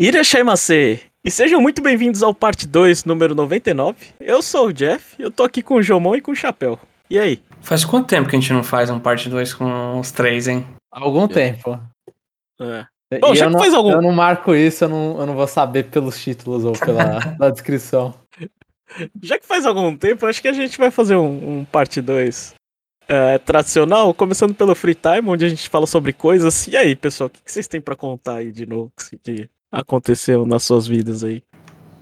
Irashaimase! E sejam muito bem-vindos ao parte 2, número 99. Eu sou o Jeff, eu tô aqui com o Jomon e com o Chapéu. E aí? Faz quanto tempo que a gente não faz um parte 2 com os três, hein? Algum tempo. É. Bom, já eu, que não, faz algum- eu não marco isso, eu não, eu não vou saber pelos títulos ou pela, pela descrição. Já que faz algum tempo, acho que a gente vai fazer um, um parte 2 é, tradicional, começando pelo Free Time, onde a gente fala sobre coisas. E aí, pessoal, o que que vocês têm pra contar aí de novo que aconteceu nas suas vidas aí?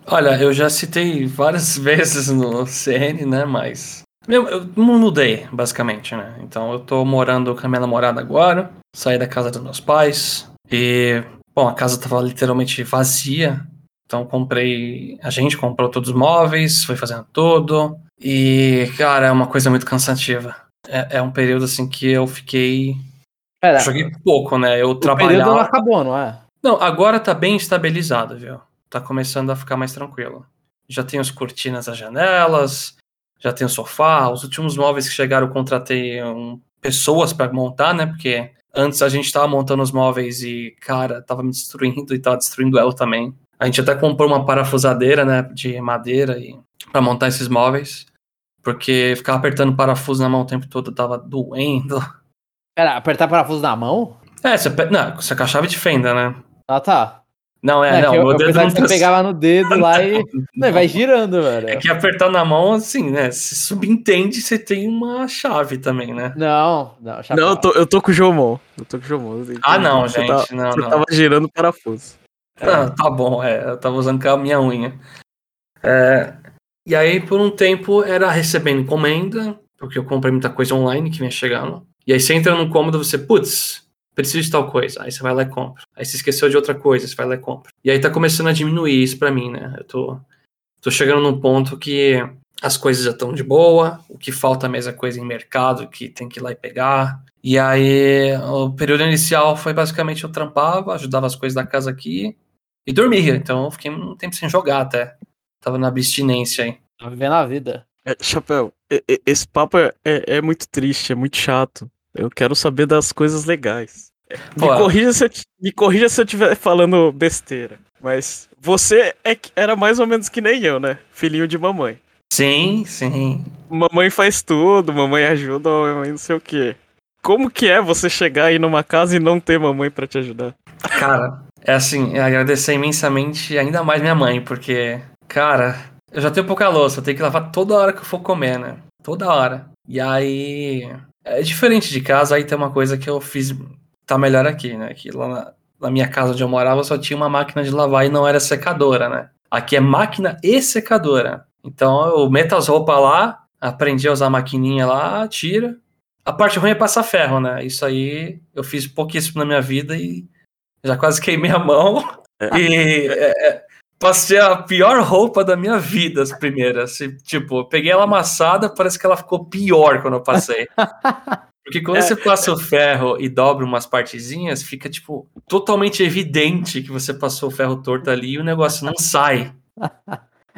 Olha, eu já citei várias vezes no CN, né? Mas. Eu, eu não mudei, basicamente, né? Então eu tô morando com a minha namorada agora. Saí da casa dos meus pais. E. Bom, a casa tava literalmente vazia. Então comprei. A gente comprou todos os móveis, foi fazendo tudo. E, cara, é uma coisa muito cansativa. É, é um período assim que eu fiquei. Pera, Joguei pouco, né? Eu o período não trabalhava. acabou, não é? Não, agora tá bem estabilizado, viu? Tá começando a ficar mais tranquilo. Já tem as cortinas nas janelas, já tem o sofá. Os últimos móveis que chegaram, eu contratei um, pessoas pra montar, né? Porque antes a gente tava montando os móveis e, cara, tava me destruindo e tava destruindo ela também. A gente até comprou uma parafusadeira, né? De madeira e para montar esses móveis. Porque ficar apertando parafuso na mão o tempo todo tava doendo. Pera, apertar parafuso na mão? É, você, não, você com a chave de fenda, né? Ah, tá. Não, é, É, não, que eu, meu eu dedo não que você tá- pegava no dedo lá e. Não, vai girando, velho. É que apertar na mão, assim, né? Se subentende, você tem uma chave também, né? Não, não, chapéu. Não, eu tô, eu tô com o Jomon. Eu tô com o Jomon. Ah, não, gente, Você, tá- não, você não. tava girando o parafuso. Ah, tá bom, é. Eu tava usando com a minha unha. É, e aí, por um tempo, era recebendo encomenda, porque eu comprei muita coisa online que vinha chegando. E aí você entra num cômodo, você, putz, preciso de tal coisa. Aí você vai lá e compra. Aí você esqueceu de outra coisa, você vai lá e compra. E aí tá começando a diminuir isso pra mim, né? Eu tô, tô chegando num ponto que as coisas já estão de boa, o que falta mesmo é coisa em mercado que tem que ir lá e pegar. E aí, o período inicial foi basicamente eu trampava, ajudava as coisas da casa aqui e dormia. Então eu fiquei um tempo sem jogar até. Tava na abstinência aí. Tá vivendo a vida. É, Chapéu, esse papo é, é- é muito triste, é muito chato. Eu quero saber das coisas legais. Me corrija, se eu, me corrija se eu estiver falando besteira. Mas você é que- era mais ou menos que nem eu, né? Filhinho de mamãe. Sim, sim. Mamãe faz tudo, mamãe ajuda, mamãe não sei o quê. Como que é você chegar aí numa casa e não ter mamãe pra te ajudar? Cara, é assim, é agradecer imensamente ainda mais minha mãe, porque, cara, eu já tenho pouca louça, eu tenho que lavar toda hora que eu for comer, né? Toda hora. E aí. É diferente de casa, aí tem uma coisa que eu fiz. Tá melhor aqui, né? Que lá na, na minha casa onde eu morava só tinha uma máquina de lavar e não era secadora, né? Aqui é máquina e secadora. Então eu meto as roupas lá, aprendi a usar a maquininha lá, tira. A parte ruim é passar ferro, né? Isso aí eu fiz pouquíssimo na minha vida e já quase queimei a mão. É. E é, é, passei a pior roupa da minha vida, as primeiras. Tipo, peguei ela amassada, parece que ela ficou pior quando eu passei. Porque quando É. você passa o ferro e dobra umas partezinhas, fica, tipo, totalmente evidente que você passou o ferro torto ali e o negócio não sai.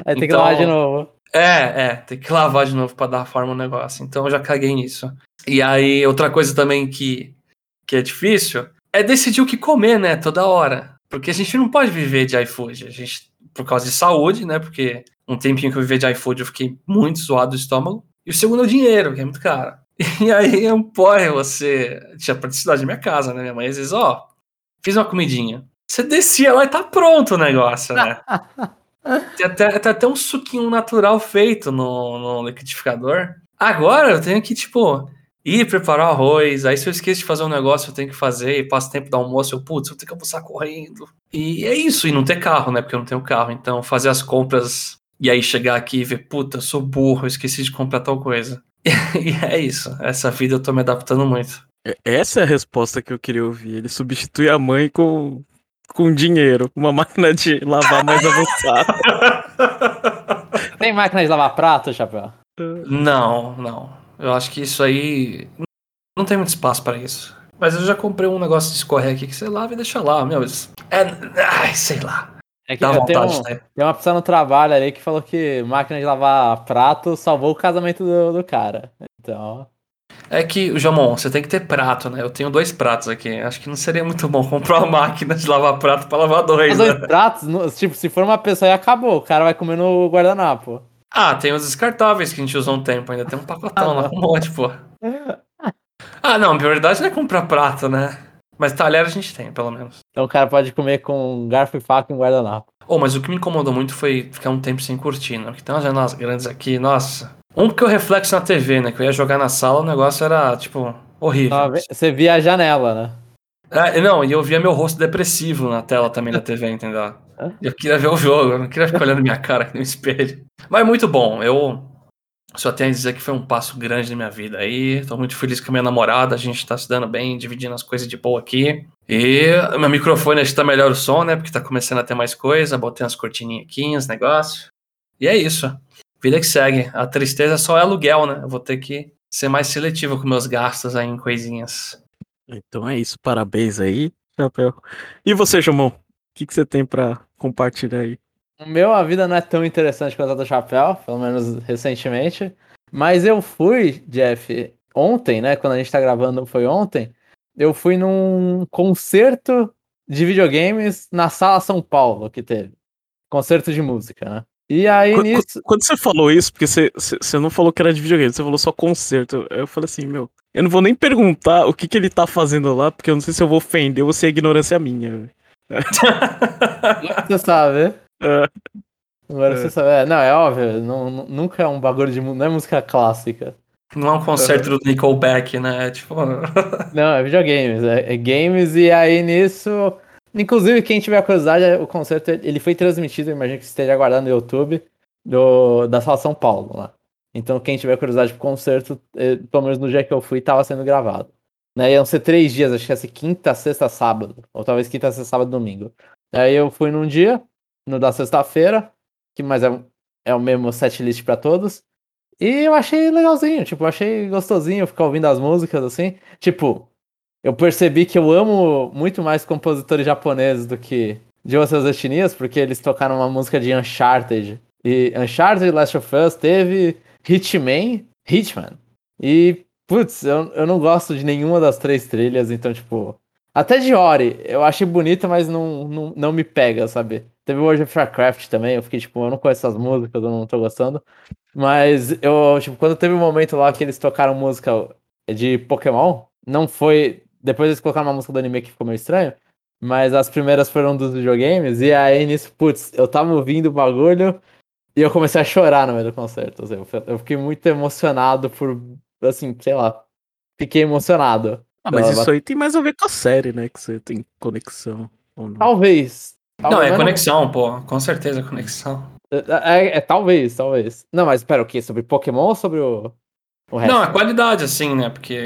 Aí tem que Então- lavar de novo. É, é, tem que lavar de novo pra dar forma ao negócio. Então eu já caguei nisso. E aí, outra coisa também que, que é difícil é decidir o que comer, né, toda hora. Porque a gente não pode viver de iFood. A gente, por causa de saúde, né, porque um tempinho que eu vivi de iFood eu fiquei muito zoado do estômago. E o segundo é o dinheiro, que é muito caro. E aí é um porre você. Tinha praticidade da minha casa, né? Minha mãe às vezes, ó, fiz uma comidinha. Você descia lá e tá pronto o negócio, né? Tem até, tem até um suquinho natural feito no, no liquidificador. Agora eu tenho que, tipo, ir preparar o arroz. Aí se eu esqueço de fazer um negócio, eu tenho que fazer. E passo tempo do almoço, eu, putz, eu tenho que almoçar correndo. E é isso, e não ter carro, né? Porque eu não tenho carro. Então fazer as compras e aí chegar aqui e ver, puta, eu sou burro, eu esqueci de comprar tal coisa. E é isso. Essa vida eu tô me adaptando muito. É- Essa é a resposta que eu queria ouvir. Ele substitui a mãe com, com dinheiro, uma máquina de lavar mais avançada. Tem máquina de lavar prato, chapéu? Não, não. Eu acho que isso aí. Não tem muito espaço pra isso. Mas eu já comprei um negócio de escorrer aqui que você lava e deixa lá, meu. É. Ai, sei lá. É que Dá vontade, um- né? tem uma pessoa no trabalho ali que falou que máquina de lavar prato salvou o casamento do, do cara. Então. É que, Jamon, você tem que ter prato, né? Eu tenho dois pratos aqui. Acho que não seria muito bom comprar uma máquina de lavar prato pra lavar dois, Os né? dois pratos, tipo, se for uma pessoa aí acabou, o cara vai comer no guardanapo. Ah, tem os descartáveis que a gente usou um tempo ainda. Tem um pacotão lá, um monte, pô. Ah, não, a verdade não é comprar prato, né? Mas talher a gente tem, pelo menos. Então o cara pode comer com garfo e faca e um guardanapo. Oh, mas o que me incomodou muito foi ficar um tempo sem curtir, né? Porque tem umas janelas grandes aqui, nossa. Um porque o reflexo na TV, né? Que eu ia jogar na sala, o negócio era, tipo, horrível. Ah, Você via a janela, né? Ah, não, e eu via meu rosto depressivo na tela também da TV, entendeu? Eu queria ver o jogo, eu não queria ficar olhando minha cara aqui no espelho. Mas muito bom, eu só tenho a dizer que foi um passo grande na minha vida aí. Tô muito feliz com a minha namorada, a gente tá se dando bem, dividindo as coisas de boa aqui. E meu microfone que tá melhor o som, né? Porque tá começando a ter mais coisa, botei umas cortininhas aqui, negócios. E é isso. Vida que segue. A tristeza só é aluguel, né? Eu vou ter que ser mais seletivo com meus gastos aí em coisinhas. Então é isso, parabéns aí, Chapéu. E você, Jomon? O que, que você tem pra compartilhar aí? O meu, a vida não é tão interessante quanto a do Chapéu, pelo menos recentemente. Mas eu fui, Jeff, ontem, né? Quando a gente tá gravando, foi ontem. Eu fui num concerto de videogames na Sala São Paulo que teve. Concerto de música, né? E aí Qu- nisso. Quando você falou isso, porque você, você não falou que era de videogame, você falou só concerto. Eu falei assim, meu, eu não vou nem perguntar o que, que ele tá fazendo lá, porque eu não sei se eu vou ofender ou se é ignorância minha. Velho. Você sabe. É. Agora É. você sabe. É, não, é óbvio. não- nu- nunca é um bagulho de. Não é música clássica. Não é um concerto do Nickelback, né? É tipo. Não, é videogames. É, é games e aí nisso. Inclusive, quem tiver curiosidade, o concerto ele foi transmitido, imagino que esteja aguardando no YouTube, do, da Sala São Paulo lá. Então, quem tiver curiosidade pro concerto, eh, pelo menos no dia que eu fui, tava sendo gravado. Né? Iam ser três dias, acho que ia ser quinta, sexta, sábado. Ou talvez quinta, sexta, sábado, domingo. Aí eu fui num dia, no da sexta-feira, que mais é, é o mesmo setlist pra todos. E eu achei legalzinho, tipo, achei gostosinho ficar ouvindo as músicas assim. Tipo, eu percebi que eu amo muito mais compositores japoneses do que de outras etnias, porque eles tocaram uma música de Uncharted. E Uncharted Last of Us teve Hitman, Hitman. E, putz, eu, eu não gosto de nenhuma das três trilhas, então, tipo. Até de Ori, eu achei bonita, mas não, não, não me pega, sabe? Teve World of Warcraft também, eu fiquei tipo, eu não conheço essas músicas, eu não tô gostando. Mas eu, tipo, quando teve um momento lá que eles tocaram música de Pokémon, não foi. Depois eles colocaram uma música do anime que ficou meio estranho. Mas as primeiras foram dos videogames. E aí nisso, putz, eu tava ouvindo o bagulho e eu comecei a chorar no meio do concerto. assim, eu fi- eu fiquei muito emocionado por. Assim, sei lá. Fiquei emocionado. Ah, mas isso aí tem mais a ver com a série, né? Que você tem conexão. Ou não. Talvez. Não, Talvez, é conexão, pô. Com certeza é conexão. É, é- é talvez, talvez. Não, mas pera, o quê? Sobre Pokémon ou sobre o, o resto? Não, a qualidade, assim, né? Porque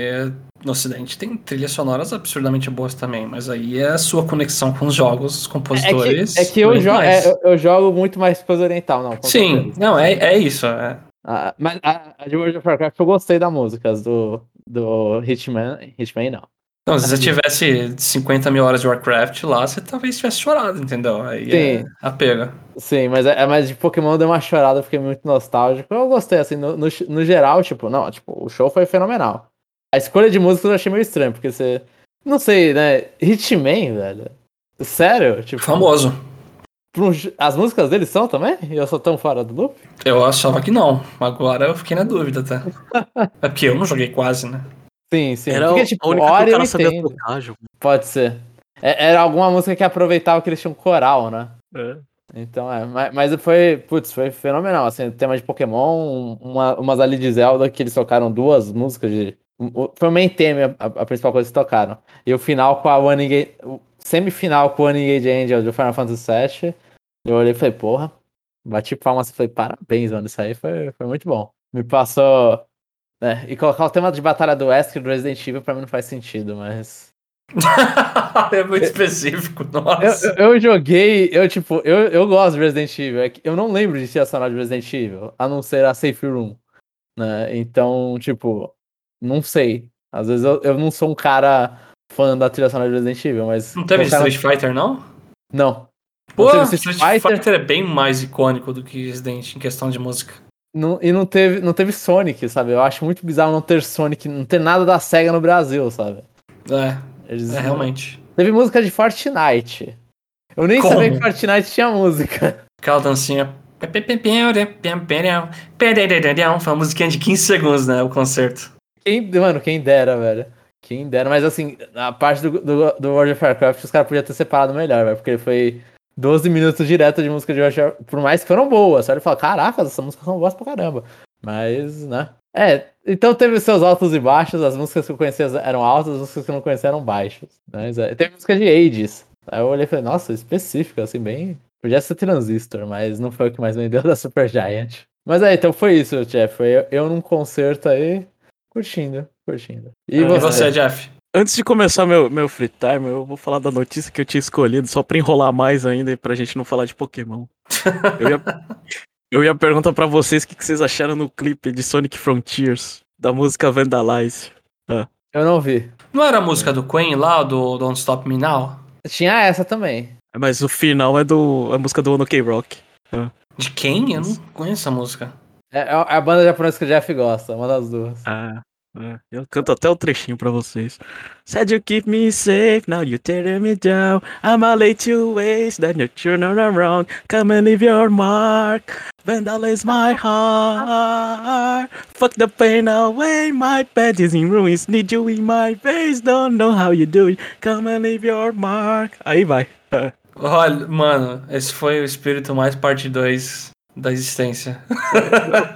no Ocidente tem trilhas sonoras absurdamente boas também, mas aí é a sua conexão com os jogos, os É compositores. que, é que eu, jo é, eu, eu jogo muito mais coisa oriental, não. Sim, certeza. não, é, é isso. É. Ah, mas a, a de World of Warcraft eu gostei das músicas do, do Hitman. Hitman não. Não, se você tivesse 50 mil horas de Warcraft lá, você talvez tivesse chorado, entendeu? Aí Sim. é. Sim, mas, é, é- mas de Pokémon eu dei uma chorada, fiquei muito nostálgico. Eu gostei, assim, no, no, no geral, tipo, não, tipo, o show foi fenomenal. A escolha de músicas eu achei meio estranho, porque você. Não sei, né? Hitman, velho. Sério? Tipo, Famoso. As músicas deles são também? E eu sou tão fora do loop? Eu achava que não. Agora eu fiquei na dúvida até. É porque eu não joguei quase, né? Sim, sim. Era porque, o- tipo, a única Ori que o eu cara sabia tocar. Pode ser. É- Era alguma música que aproveitava que eles tinham coral, né? É. Então é, mas, mas foi, putz, foi fenomenal, assim, tema de Pokémon, uma, umas ali de Zelda que eles tocaram duas músicas de... o- Foi o main theme, a, a principal coisa que tocaram. E o final com a One Engage, o semifinal com o One Engage Angel do Final Fantasy VII, eu olhei e falei, porra, bati palmas e falei, parabéns, mano, isso aí foi, foi muito bom. Me passou... né, e colocar o tema de batalha do Wesker do Resident Evil pra mim não faz sentido, mas... é muito específico, Eu, nossa. eu, eu joguei, eu tipo, eu, eu gosto de Resident Evil. é eu não lembro de trilha sonora de Resident Evil, a não ser a Safe Room. Né? Então, tipo, não sei. Às vezes eu, eu não sou um cara fã da trilha sonora de Resident Evil, mas. Não teve Street Fighter, não? Não. Pô, Não teve Street Fighter... é bem mais icônico do que Resident em questão de música. Não, e não teve, não teve Sonic, sabe? Eu acho muito bizarro não ter Sonic, não ter nada da SEGA no Brasil, sabe? É, Eles é não- realmente. Teve música de Fortnite. Eu nem Como? sabia que Fortnite tinha música. Aquela dancinha. Foi uma musiquinha de 15 segundos, né? O concerto. Quem, mano, quem dera, velho. Quem dera. Mas assim, a parte do, do, do World of Warcraft, os caras podiam ter separado melhor, velho. Porque foi 12 minutos direto de música de Warcraft. Por mais que foram boas. Só ele fala, caraca, essas músicas são boas pra caramba. Mas, né? É, então teve seus altos e baixos. As músicas que eu conhecia eram altas, as músicas que eu não conhecia eram baixas. Mas, é, teve música de Ages. Aí eu olhei e falei, nossa, específica, assim, bem. Podia ser Transistor, mas não foi o que mais vendeu da Super Giant. Mas aí, então foi isso, Jeff. Foi eu, eu num concerto aí, curtindo, curtindo. E E você? você, Jeff? Antes de começar meu, meu free time, eu vou falar da notícia que eu tinha escolhido, só pra enrolar mais ainda e pra gente não falar de Pokémon. Eu ia, eu ia perguntar pra vocês o que, que vocês acharam no clipe de Sonic Frontiers, da música Vandalize. Eu não vi. Não era a música do Queen lá, do Don't Stop Me Now? Tinha essa também. Mas o final é do a música do Ono K-Rock. De quem? Eu não conheço a música. É, é a banda japonesa que o Jeff gosta, uma das duas. Ah, é. eu canto até o trechinho pra vocês. Said you keep me safe, now you tearing me down. I'm a late to waste, then you turn around. Come and leave your mark. Vandalize my heart. Fuck the pain away, my bed is in ruins. Need you in my face, don't know how you do it. Come and leave your mark. Aí vai. Olha, mano, esse foi o espírito mais parte 2 da existência.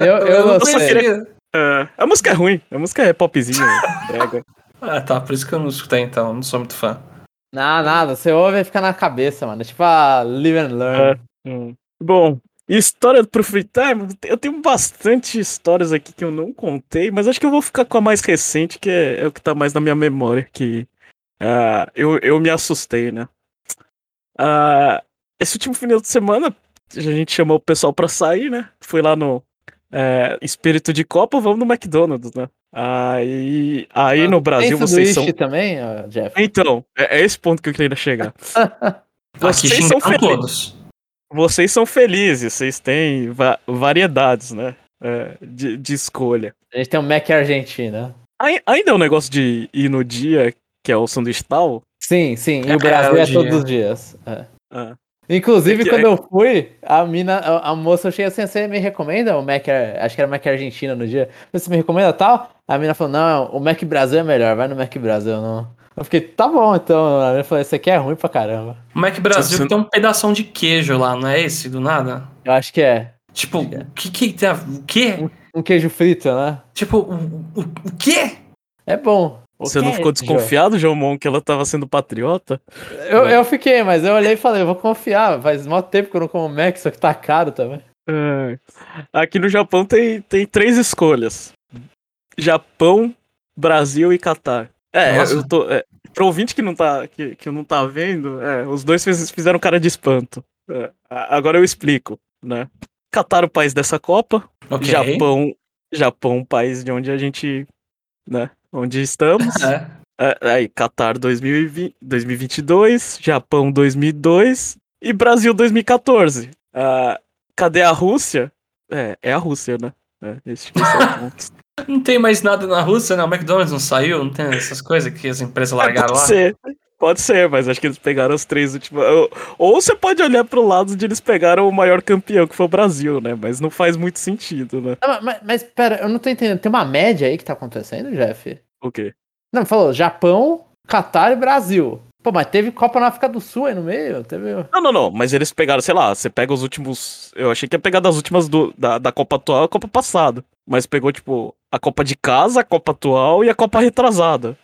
Eu, eu não gostei. conhecia. É, a música é ruim, a música é popzinha, brega. Ah, tá, por isso que eu não escutei então, não sou muito fã. Não, nada, você ouve e fica na cabeça, mano. É tipo a Live and Learn. Hum. Bom, história pro free time, eu tenho bastante histórias aqui que eu não contei, mas acho que eu vou ficar com a mais recente, que é, é o que tá mais na minha memória, que ah, eu, eu me assustei, né? Ah, esse último final de semana, a gente chamou o pessoal pra sair, né? Fui lá no é, Espírito de Copa, vamos no McDonald's, né? Aí, aí no Brasil Tem vocês são... também, Jeff? Então, é, é esse ponto que eu queria chegar. Aqui Vocês são felizes. todos. vocês são felizes, vocês têm va- variedades, né? é, de, de escolha. A gente tem um Mac Argentina. Ai- ainda é um negócio de ir no dia, que é o sanduíche tal. Sim, sim. E É, o Brasil o é todos os dias. é. Ah, Inclusive, É que- quando eu fui, a mina, a, a moça, eu cheguei assim, você me recomenda o Mac, acho que era Mac Argentina no dia, você me recomenda tal? A mina falou, não, o Mac Brasil é melhor, vai no Mac Brasil, não. Eu fiquei, tá bom, então. A mina falou, esse aqui é ruim pra caramba. O Mac Brasil Você- tem um pedação de queijo lá, não é esse, do nada? Eu acho que é. Tipo, o que que tem a... O quê? Um queijo frito, né? Tipo, o, o, o quê? É bom. Você não ficou desconfiado, Jomon, que ela tava sendo patriota? Eu, eu fiquei, mas eu olhei e falei, eu vou confiar. Faz mó tempo que eu não como Mac, só que tá caro também. É. Aqui no Japão tem, tem três escolhas: Japão, Brasil e Catar. É, Nossa. eu tô. É, pro ouvinte que não tá, que, que não tá vendo, é, os dois fiz- fizeram cara de espanto. É, agora eu explico, né? Catar, o país dessa Copa. Ok. Japão, Japão, país de onde a gente, né? Onde estamos. É. É, aí, Qatar 2020, 2022, Japão 2002 e Brasil 2014. Ah, cadê a Rússia? É, é a Rússia, né? É, é. Não tem mais nada na Rússia, né? O McDonald's não saiu, não tem essas coisas que as empresas largaram pode lá. ser, pode ser, mas acho que eles pegaram os três últimos. Ou, ou você pode olhar pro lado de eles pegaram o maior campeão, que foi o Brasil, né? Mas não faz muito sentido, né? Ah, mas, mas pera, eu não tô entendendo. Tem uma média aí que tá acontecendo, Jeff? O quê? Não, falou Japão, Catar e Brasil. Pô, mas teve Copa na África do Sul aí no meio? Teve. Não, não, não, mas eles pegaram, sei lá, você pega os últimos. Eu achei que ia pegar das últimas do, da, da Copa atual e a Copa passada. Mas pegou, tipo, a Copa de casa, a Copa atual e a Copa retrasada.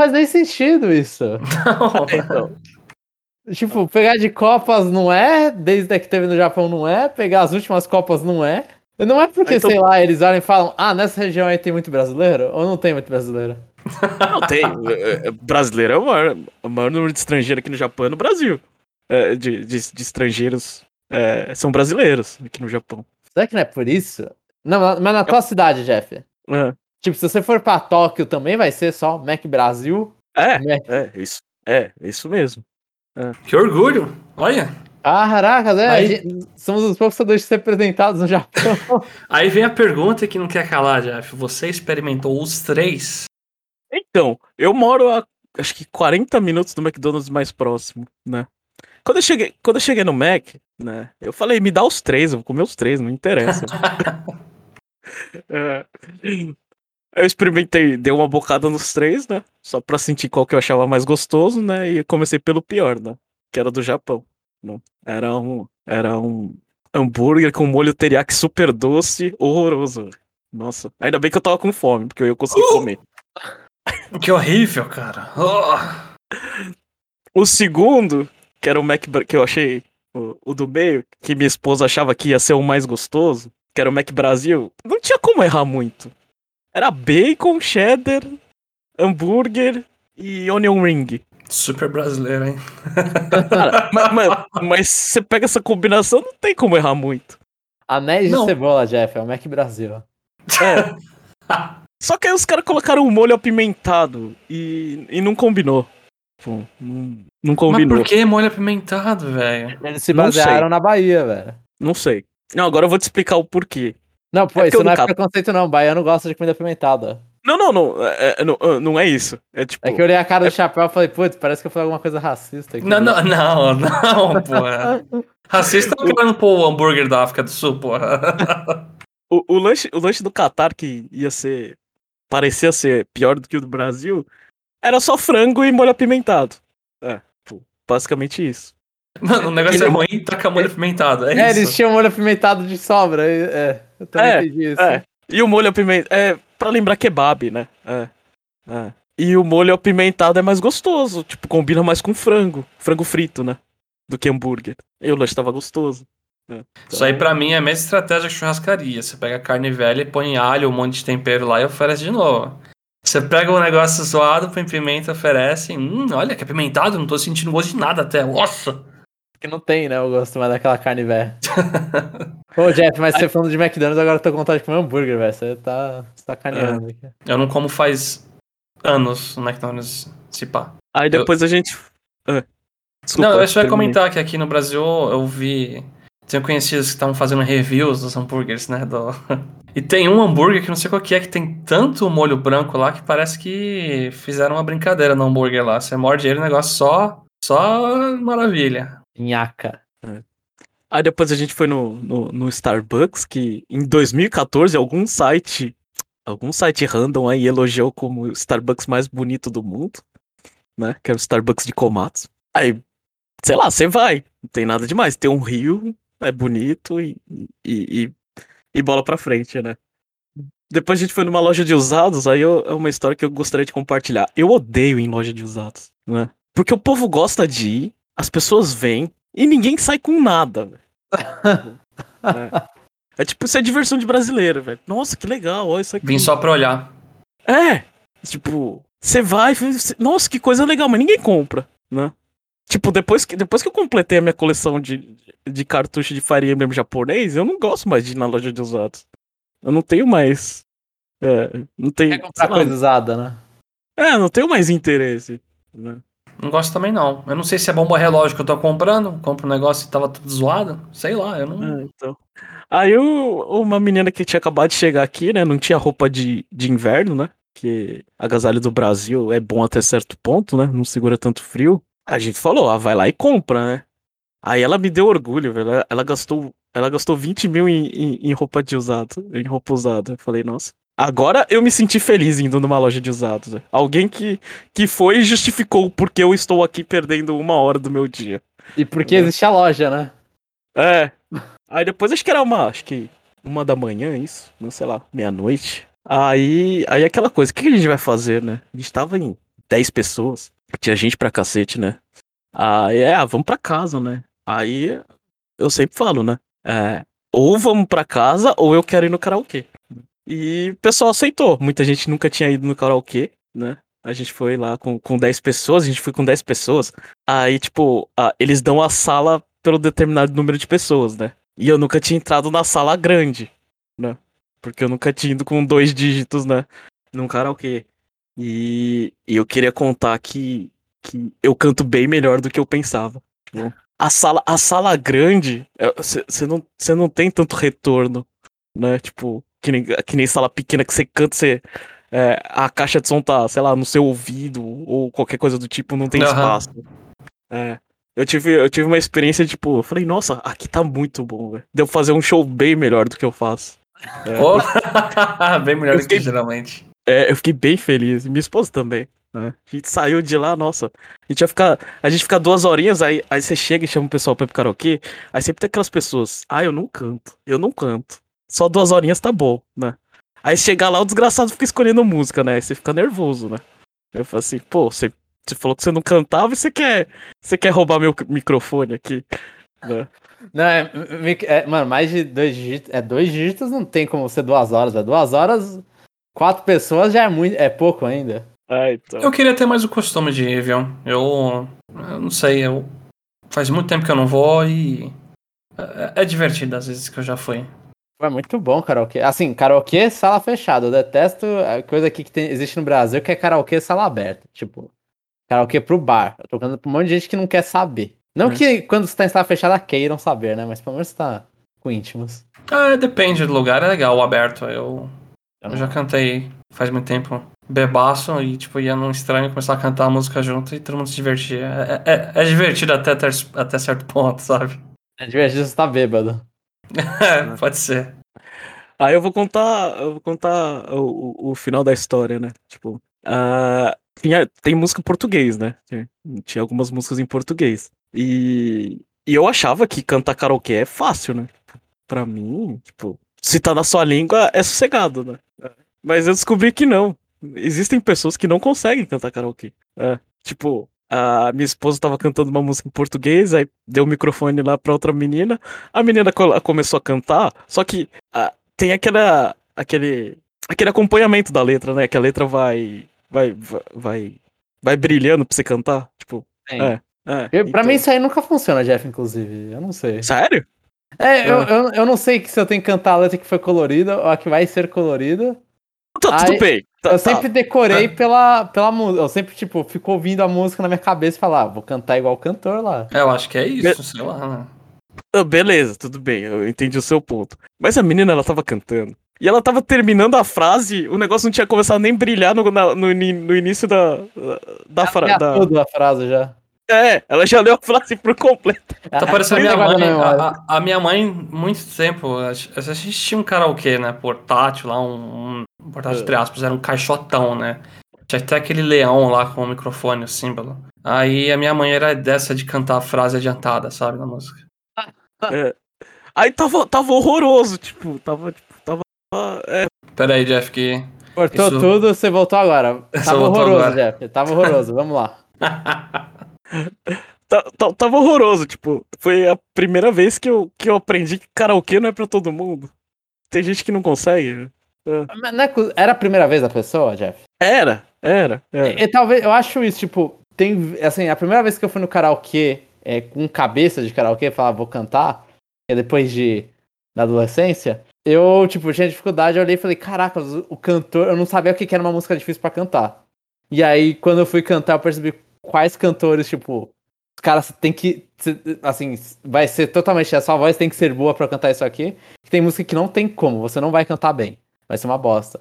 Faz nem sentido isso. Não. Então. Tipo, pegar de Copas não é, desde que teve no Japão não é, pegar as últimas Copas não é. Não é porque, Então- sei lá, eles olham e falam, ah, nessa região aí tem muito brasileiro? Ou não tem muito brasileiro? Não, tem. é, é, Brasileiro é o maior, o maior número de estrangeiros aqui no Japão é no Brasil. É, de, de, de estrangeiros é, são brasileiros aqui no Japão. Será que não é por isso? Não, mas na tua cidade, Jeff. É, Tipo, se você for pra Tóquio também vai ser só Mac Brasil. é, Mac. é isso. É, isso mesmo. Que orgulho. Olha. Caraca, né? Aí- gente- somos os poucos sanduíches representados no Japão. Aí vem a pergunta que não quer calar, Jeff. Você experimentou os três? Então, eu moro a acho que 40 minutos do McDonald's mais próximo, né? Quando eu cheguei, quando eu cheguei no Mac, né? Eu falei, me dá os três, eu vou comer os três, não interessa. É. Eu experimentei, dei uma bocada nos três, né? Só pra sentir qual que eu achava mais gostoso, né? E comecei pelo pior, né? Que era do Japão. né? Era um, era um hambúrguer com molho teriyaki super doce, horroroso. Nossa, ainda bem que eu tava com fome, porque eu ia conseguir comer. Que horrível, cara. Oh. O segundo, que era o Mac que eu achei o, o do meio, que minha esposa achava que ia ser o mais gostoso, que era o Mac Brasil, não tinha como errar muito. Era bacon, cheddar, hambúrguer e onion ring. Super brasileiro, hein? Cara, ma- ma- mas, você pega essa combinação, não tem como errar muito. Anéis de Não. cebola, Jeff, é o Mac Brasil. É. Só que aí os caras colocaram um molho apimentado e, e não combinou. Pô, não, não Mas combinou. por que molho apimentado, velho? Eles se basearam na Bahia, velho. Não sei. Não, agora eu vou te explicar o porquê. Não, pô, É isso não é preconceito não. Baiano gosta de comida apimentada. Não, não, não. É, é- não, não é isso. É tipo. É que eu olhei a cara do chapéu e falei, putz, parece que eu falei alguma coisa racista aqui. Não, não, não, não, porra. Racista tá querendo pôr o hambúrguer da África do Sul, porra. O, o lanche, o lanche do Qatar, que ia ser. parecia ser pior do que o do Brasil, era só frango e molho apimentado. É, pô, basicamente isso. Mano, o negócio é ruim e taca molho apimentado. É, É, isso. eles tinham molho apimentado de sobra. É, eu também É, entendi isso. É. E o molho apimentado. É, pra lembrar kebab, né? É. é. E o molho apimentado é mais gostoso. Tipo, combina mais com frango. Frango frito, né? Do que hambúrguer. E o lanche tava gostoso. É. Isso aí pra mim é a mesma estratégia que churrascaria. Você pega a carne velha e põe alho, um monte de tempero lá e oferece de novo. Você pega um negócio zoado, põe pimenta, oferece. Hum, olha que apimentado, não tô sentindo gosto de nada até. Nossa! Que não tem, né, o gosto mais daquela carne velha. Pô, Jeff, mas você falando de McDonald's, agora eu tô com vontade de comer hambúrguer, velho. Você tá sacaneando aqui. Eu não como faz anos no McDonald's, se pá. Aí depois a gente. Ah, desculpa, não, eu só ia comentar que aqui no Brasil eu vi. Tenho conhecidos que estavam fazendo reviews dos hambúrgueres, né? do- E tem um hambúrguer que não sei qual que é, que tem tanto molho branco lá que parece que fizeram uma brincadeira no hambúrguer lá. Você morde ele, o negócio só. Só maravilha. Nhaca. Aí depois a gente foi no, no, no Starbucks, que em 2014 algum site. Algum site random aí elogiou como o Starbucks mais bonito do mundo. Né? Que era o Starbucks de Komatsu. Aí, sei lá, você vai. Não tem nada demais. Tem um rio, é bonito e, e, e, e bola pra frente, né? Depois a gente foi numa loja de usados, aí eu- é uma história que eu gostaria de compartilhar. Eu odeio em loja de usados, né? Porque o povo gosta de ir, as pessoas vêm e ninguém sai com nada, velho. é. É tipo, isso é diversão de brasileiro, velho. Nossa, que legal, olha isso aqui. Vim só pra olhar. É, tipo, você vai, você- nossa, que coisa legal, mas ninguém compra, né? Tipo, depois que, depois que eu completei a minha coleção de, de cartucho de Fire Emblem japonês, eu não gosto mais de ir na loja de usados. Eu não tenho mais. É, não tenho. Quer comprar lá, coisa usada, né? é, não tenho mais interesse. Né? Não gosto também não. Eu não sei se é bomba relógio que eu tô comprando. Compro um negócio e tava tudo zoado. Sei lá, eu não. É, então. Aí uma menina que tinha acabado de chegar aqui, né? Não tinha roupa de, de inverno, né? Que agasalho do Brasil é bom até certo ponto, né? Não segura tanto frio. A gente falou, ah, vai lá e compra, né? Aí ela me deu orgulho, velho. Ela, ela gastou, ela gastou 20 mil em, em, em roupa de usado, em roupa usada. Eu falei, nossa. Agora eu me senti feliz indo numa loja de usados. né? Alguém que, que foi e justificou porque eu estou aqui perdendo uma hora do meu dia. E porque existe a loja, né? É. Aí depois acho que era uma, acho que uma da manhã, isso, não sei lá, meia-noite. Aí, aí aquela coisa, o que que a gente vai fazer, né? A gente tava em 10 pessoas, tinha gente pra cacete, né? Aí é, ah, vamos pra casa, né? Aí eu sempre falo, né? É, ou vamos pra casa ou eu quero ir no karaokê. E o pessoal aceitou. Muita gente nunca tinha ido no karaokê, né? A gente foi lá com, com 10 pessoas, a gente foi com 10 pessoas. Aí, tipo, ah, eles dão a sala pelo determinado número de pessoas, né? E eu nunca tinha entrado na sala grande, né? Porque eu nunca tinha ido com dois dígitos, né? Num karaokê. E, e eu queria contar que, que eu canto bem melhor do que eu pensava. né? a sala, a sala grande, você não, você não tem tanto retorno, né? Tipo, que nem, que nem sala pequena que você canta, você. É, a caixa de som tá, sei lá, no seu ouvido ou qualquer coisa do tipo, não tem Aham. espaço. É. Eu tive, eu tive uma experiência, tipo, eu falei, nossa, aqui tá muito bom, velho. Deu fazer um show bem melhor do que eu faço. É. Oh, bem melhor do que geralmente. É, eu fiquei bem feliz. Minha esposa também. né? A gente saiu de lá, nossa. A gente ia ficar. A gente fica duas horinhas, aí, aí você chega e chama o pessoal pra ir pro karaokê. Aí sempre tem aquelas pessoas. Ah, eu não canto. Eu não canto. Só duas horinhas tá bom, né? Aí chegar lá, o desgraçado fica escolhendo música, né? Aí você fica nervoso, né? Eu falo assim, pô, você, você falou que você não cantava e você quer. Você quer roubar meu microfone aqui. Né? Não, é, é, mano, mais de dois dígitos. É, dois dígitos não tem como ser duas horas, velho. Duas horas, quatro pessoas já é muito. É pouco ainda. Ah, então. Eu queria ter mais o costume de ir, viu? Eu, eu não sei, eu faz muito tempo que eu não vou e é, é divertido às vezes que eu já fui. É muito bom karaokê. Assim, karaokê sala fechada. Eu detesto a coisa aqui que tem- existe no Brasil que é karaokê sala aberta. Tipo, karaokê pro bar. Eu tô tocando pra um monte de gente que não quer saber. Não É. que quando você tá em sala fechada queiram saber, né? Mas pelo menos você tá com íntimos. Ah, depende do lugar, é legal o aberto. Eu, eu já cantei faz muito tempo bebaço e tipo ia num estranho começar a cantar a música junto e todo mundo se divertia. É, é- é divertido até, ter- até certo ponto, sabe? É divertido você tá bêbado. Pode ser. Aí eu vou contar, eu vou contar o, o, final da história, né? Tipo, ah, tinha, tem música em português, né? Tinha, tinha algumas músicas em português. E, e eu achava que cantar karaokê é fácil, né? Pra mim, tipo, se tá na sua língua, é sossegado, né? Mas eu descobri que não. Existem pessoas que não conseguem cantar karaokê. É, tipo, a minha esposa tava cantando uma música em português, aí deu o microfone lá pra outra menina. A menina co- começou a cantar, só que ah, tem aquela, aquele, aquele acompanhamento da letra, né? Que a letra vai, vai, vai, vai, vai brilhando pra você cantar. Tipo, Tem. é. é Eu- pra então- mim isso aí nunca funciona, Jeff, inclusive. Eu não sei. Sério? É, eu, Ah. eu, eu não sei se eu tenho que cantar a letra que foi colorida ou a que vai ser colorida. Tá, tudo Aí, bem. Tá, eu tá. sempre decorei pela, pela música. Eu sempre, tipo, fico ouvindo a música na minha cabeça e falar, ah, vou cantar igual o cantor lá. É, eu acho que é isso, sei lá, né? Ah, Beleza, tudo bem, eu entendi o seu ponto. Mas a menina, ela tava cantando. E ela tava terminando a frase, o negócio não tinha começado nem brilhar no, na- no, no início da, da, fra- da- tudo a frase já. É, ela já leu a frase por completo. Tá parecendo a minha mãe. A, a- minha mãe, muito tempo, a gente tinha um karaokê, né? Portátil lá, um, um portátil entre aspas, era um caixotão, né? Tinha até aquele leão lá com o microfone, o símbolo. Aí a minha mãe era dessa de cantar a frase adiantada, sabe, na música. Aí tava, tava horroroso, tipo, tava, tipo, tava. É, Pera aí, Jeff, que. Cortou Isso- tudo, você voltou agora. Tava horroroso, agora. Jeff. Tava horroroso, vamos lá. ta- ta- tava horroroso, tipo, foi a primeira vez que eu, que eu aprendi que karaokê não é pra todo mundo. Tem gente que não consegue. Mas não é co- Era a primeira vez da pessoa, Jeff? Era, era, era. E, talvez, eu acho isso, tipo, tem, assim, a primeira vez que eu fui no karaokê, é, com cabeça de karaokê, falar, vou cantar, é depois de, da adolescência, eu, tipo, tinha dificuldade, eu olhei e falei, caraca, o, cantor, eu não sabia o que que era uma música difícil pra cantar. E aí, quando eu fui cantar, eu percebi quais cantores, tipo, os caras tem que, assim, vai ser totalmente, a sua voz tem que ser boa pra cantar isso aqui, que tem música que não tem como, você não vai cantar bem, vai ser uma bosta.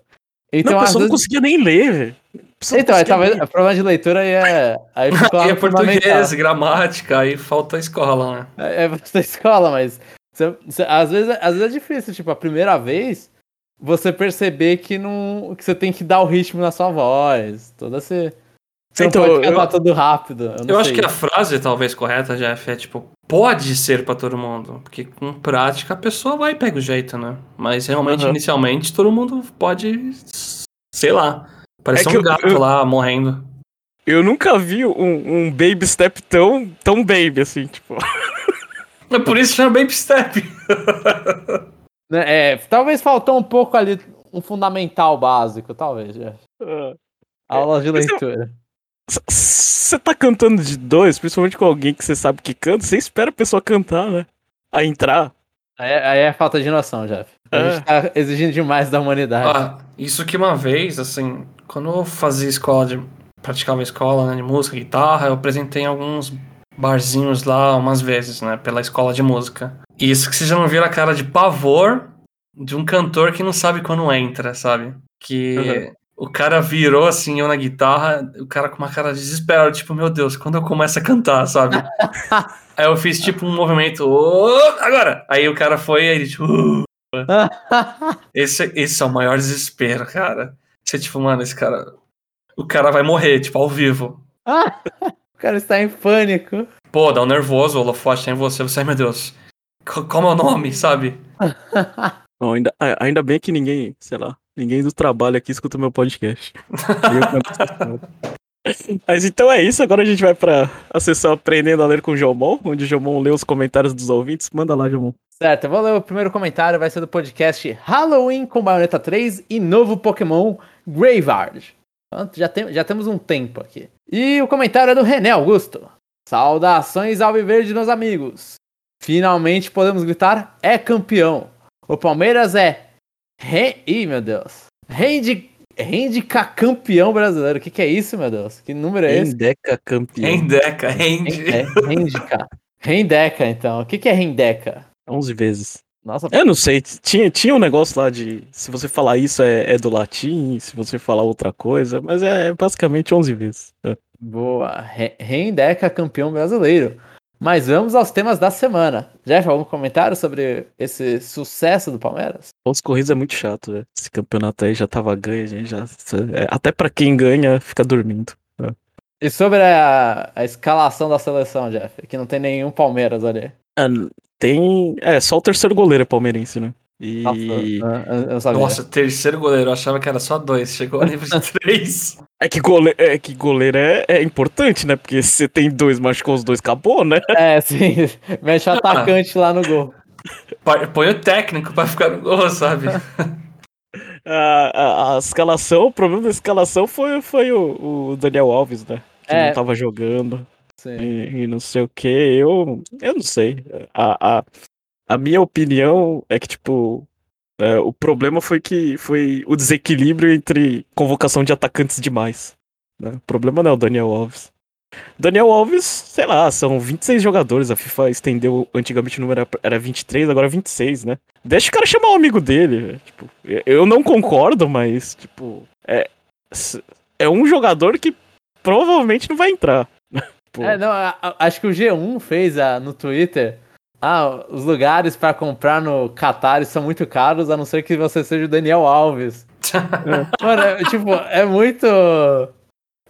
Então, não, a pessoa não vezes- conseguia nem ler. A não então, aí, talvez ler. a prova de leitura aí é. Aí ficou E é português, gramática, aí falta a escola, né? É, é você escola, mas. você- você- às, vezes, às vezes é difícil, tipo, a primeira vez você perceber que não. que você tem que dar o ritmo na sua voz. Toda você. Você Então, não pode eu- cantar tudo rápido. Eu, não Eu acho que a frase talvez correta, Jeff, é tipo, pode ser pra todo mundo. Porque com prática a pessoa vai e pega o jeito, né? Mas realmente, Aham. inicialmente, todo mundo pode, sei lá, parecer É um eu- gato eu- lá morrendo. Eu nunca vi um, um baby step tão, tão baby assim, tipo. É por isso que chama Baby Step. Né, É, talvez faltou um pouco ali um fundamental básico, talvez, Jeff. Aulas de eu- leitura. Você tá cantando de dois, principalmente com alguém que você sabe que canta, você espera a pessoa cantar, né? A entrar. Aí, aí é falta de noção, Jeff. A É. gente tá exigindo demais da humanidade. Ah, isso que uma vez, assim, quando eu fazia escola de. praticava escola né, de música, guitarra, eu apresentei alguns barzinhos lá umas vezes, né? Pela escola de música. E isso que vocês já não viram a cara de pavor de um cantor que não sabe quando entra, sabe? Que Uhum. O cara virou assim, eu na guitarra, o cara com uma cara de desespero, tipo, meu Deus, quando eu começo a cantar, sabe? Aí eu fiz tipo um movimento, "Ô, agora! Aí o cara foi, aí ele tipo, "Uh". esse, esse é o maior desespero, cara. Você tipo, mano, esse cara, o cara vai morrer, tipo, ao vivo. o cara está em pânico. Pô, dá um nervoso, o holofote tá em você, você, ai meu Deus, como é o nome, sabe? Não, ainda, ainda bem que ninguém, sei lá, ninguém do trabalho aqui escuta meu podcast. Mas então é isso, agora a gente vai pra a sessão Aprendendo a Ler com o Jomon, onde o Jomon lê os comentários dos ouvintes. Manda lá, Jomon. Certo, eu vou ler o primeiro comentário, vai ser do podcast Halloween com Bayonetta 3 e novo Pokémon Graveyard. Já, tem, já temos um tempo aqui. E o comentário é do René Augusto. Saudações ao Viverde, meus amigos. Finalmente podemos gritar, é campeão. O Palmeiras é... Re... Ih, meu Deus. Rende... Rendica campeão brasileiro. O que, que é isso, meu Deus? Que número é esse? Endeca campeão. Rendeca, rende. É, Rendica. Rendeca, então. O que, que é Rendeca? 11 vezes. Nossa, Eu não sei, tinha, tinha um negócio lá de se você falar isso é, é do latim, se você falar outra coisa, mas é basicamente 11 vezes. É. Boa. Re- Rendeca campeão brasileiro. Mas vamos aos temas da semana. Jeff, algum comentário sobre esse sucesso do Palmeiras? Os Corridos é muito chato, né? Esse campeonato aí já tava ganho, a gente já. é, até pra quem ganha, fica dormindo. E sobre a, a escalação da seleção, Jeff? Que não tem nenhum Palmeiras ali. Ah, tem. É, só o terceiro goleiro é palmeirense, né? E. Nossa, sabia. Nossa, terceiro goleiro, eu achava que era só dois, chegou a nível de três. É que goleiro é, que goleiro é, é importante, né? Porque se você tem dois, machucou os dois, acabou, né? É, sim. Mexe o atacante lá no gol. Põe o técnico pra ficar no gol, sabe? A, a, a escalação, o problema da escalação foi, foi o, o Daniel Alves, né? Que É. não tava jogando. Sim. e, e não sei o que. Eu, eu não sei. A, a, a minha opinião é que, tipo, é, o problema foi que foi o desequilíbrio entre convocação de atacantes demais. né? O problema não é o Daniel Alves. Daniel Alves, sei lá, são 26 jogadores. A FIFA estendeu, antigamente o número era- era 23, agora é 26, né? Deixa o cara chamar o amigo dele. Tipo, eu- não concordo, mas, tipo, é, é um jogador que provavelmente não vai entrar. Tipo, É, não, a- a- acho que o G1 fez ah, no Twitter. Ah, os lugares pra comprar no Qatar são muito caros, a não ser que você seja o Daniel Alves. Mano, é, tipo, é muito.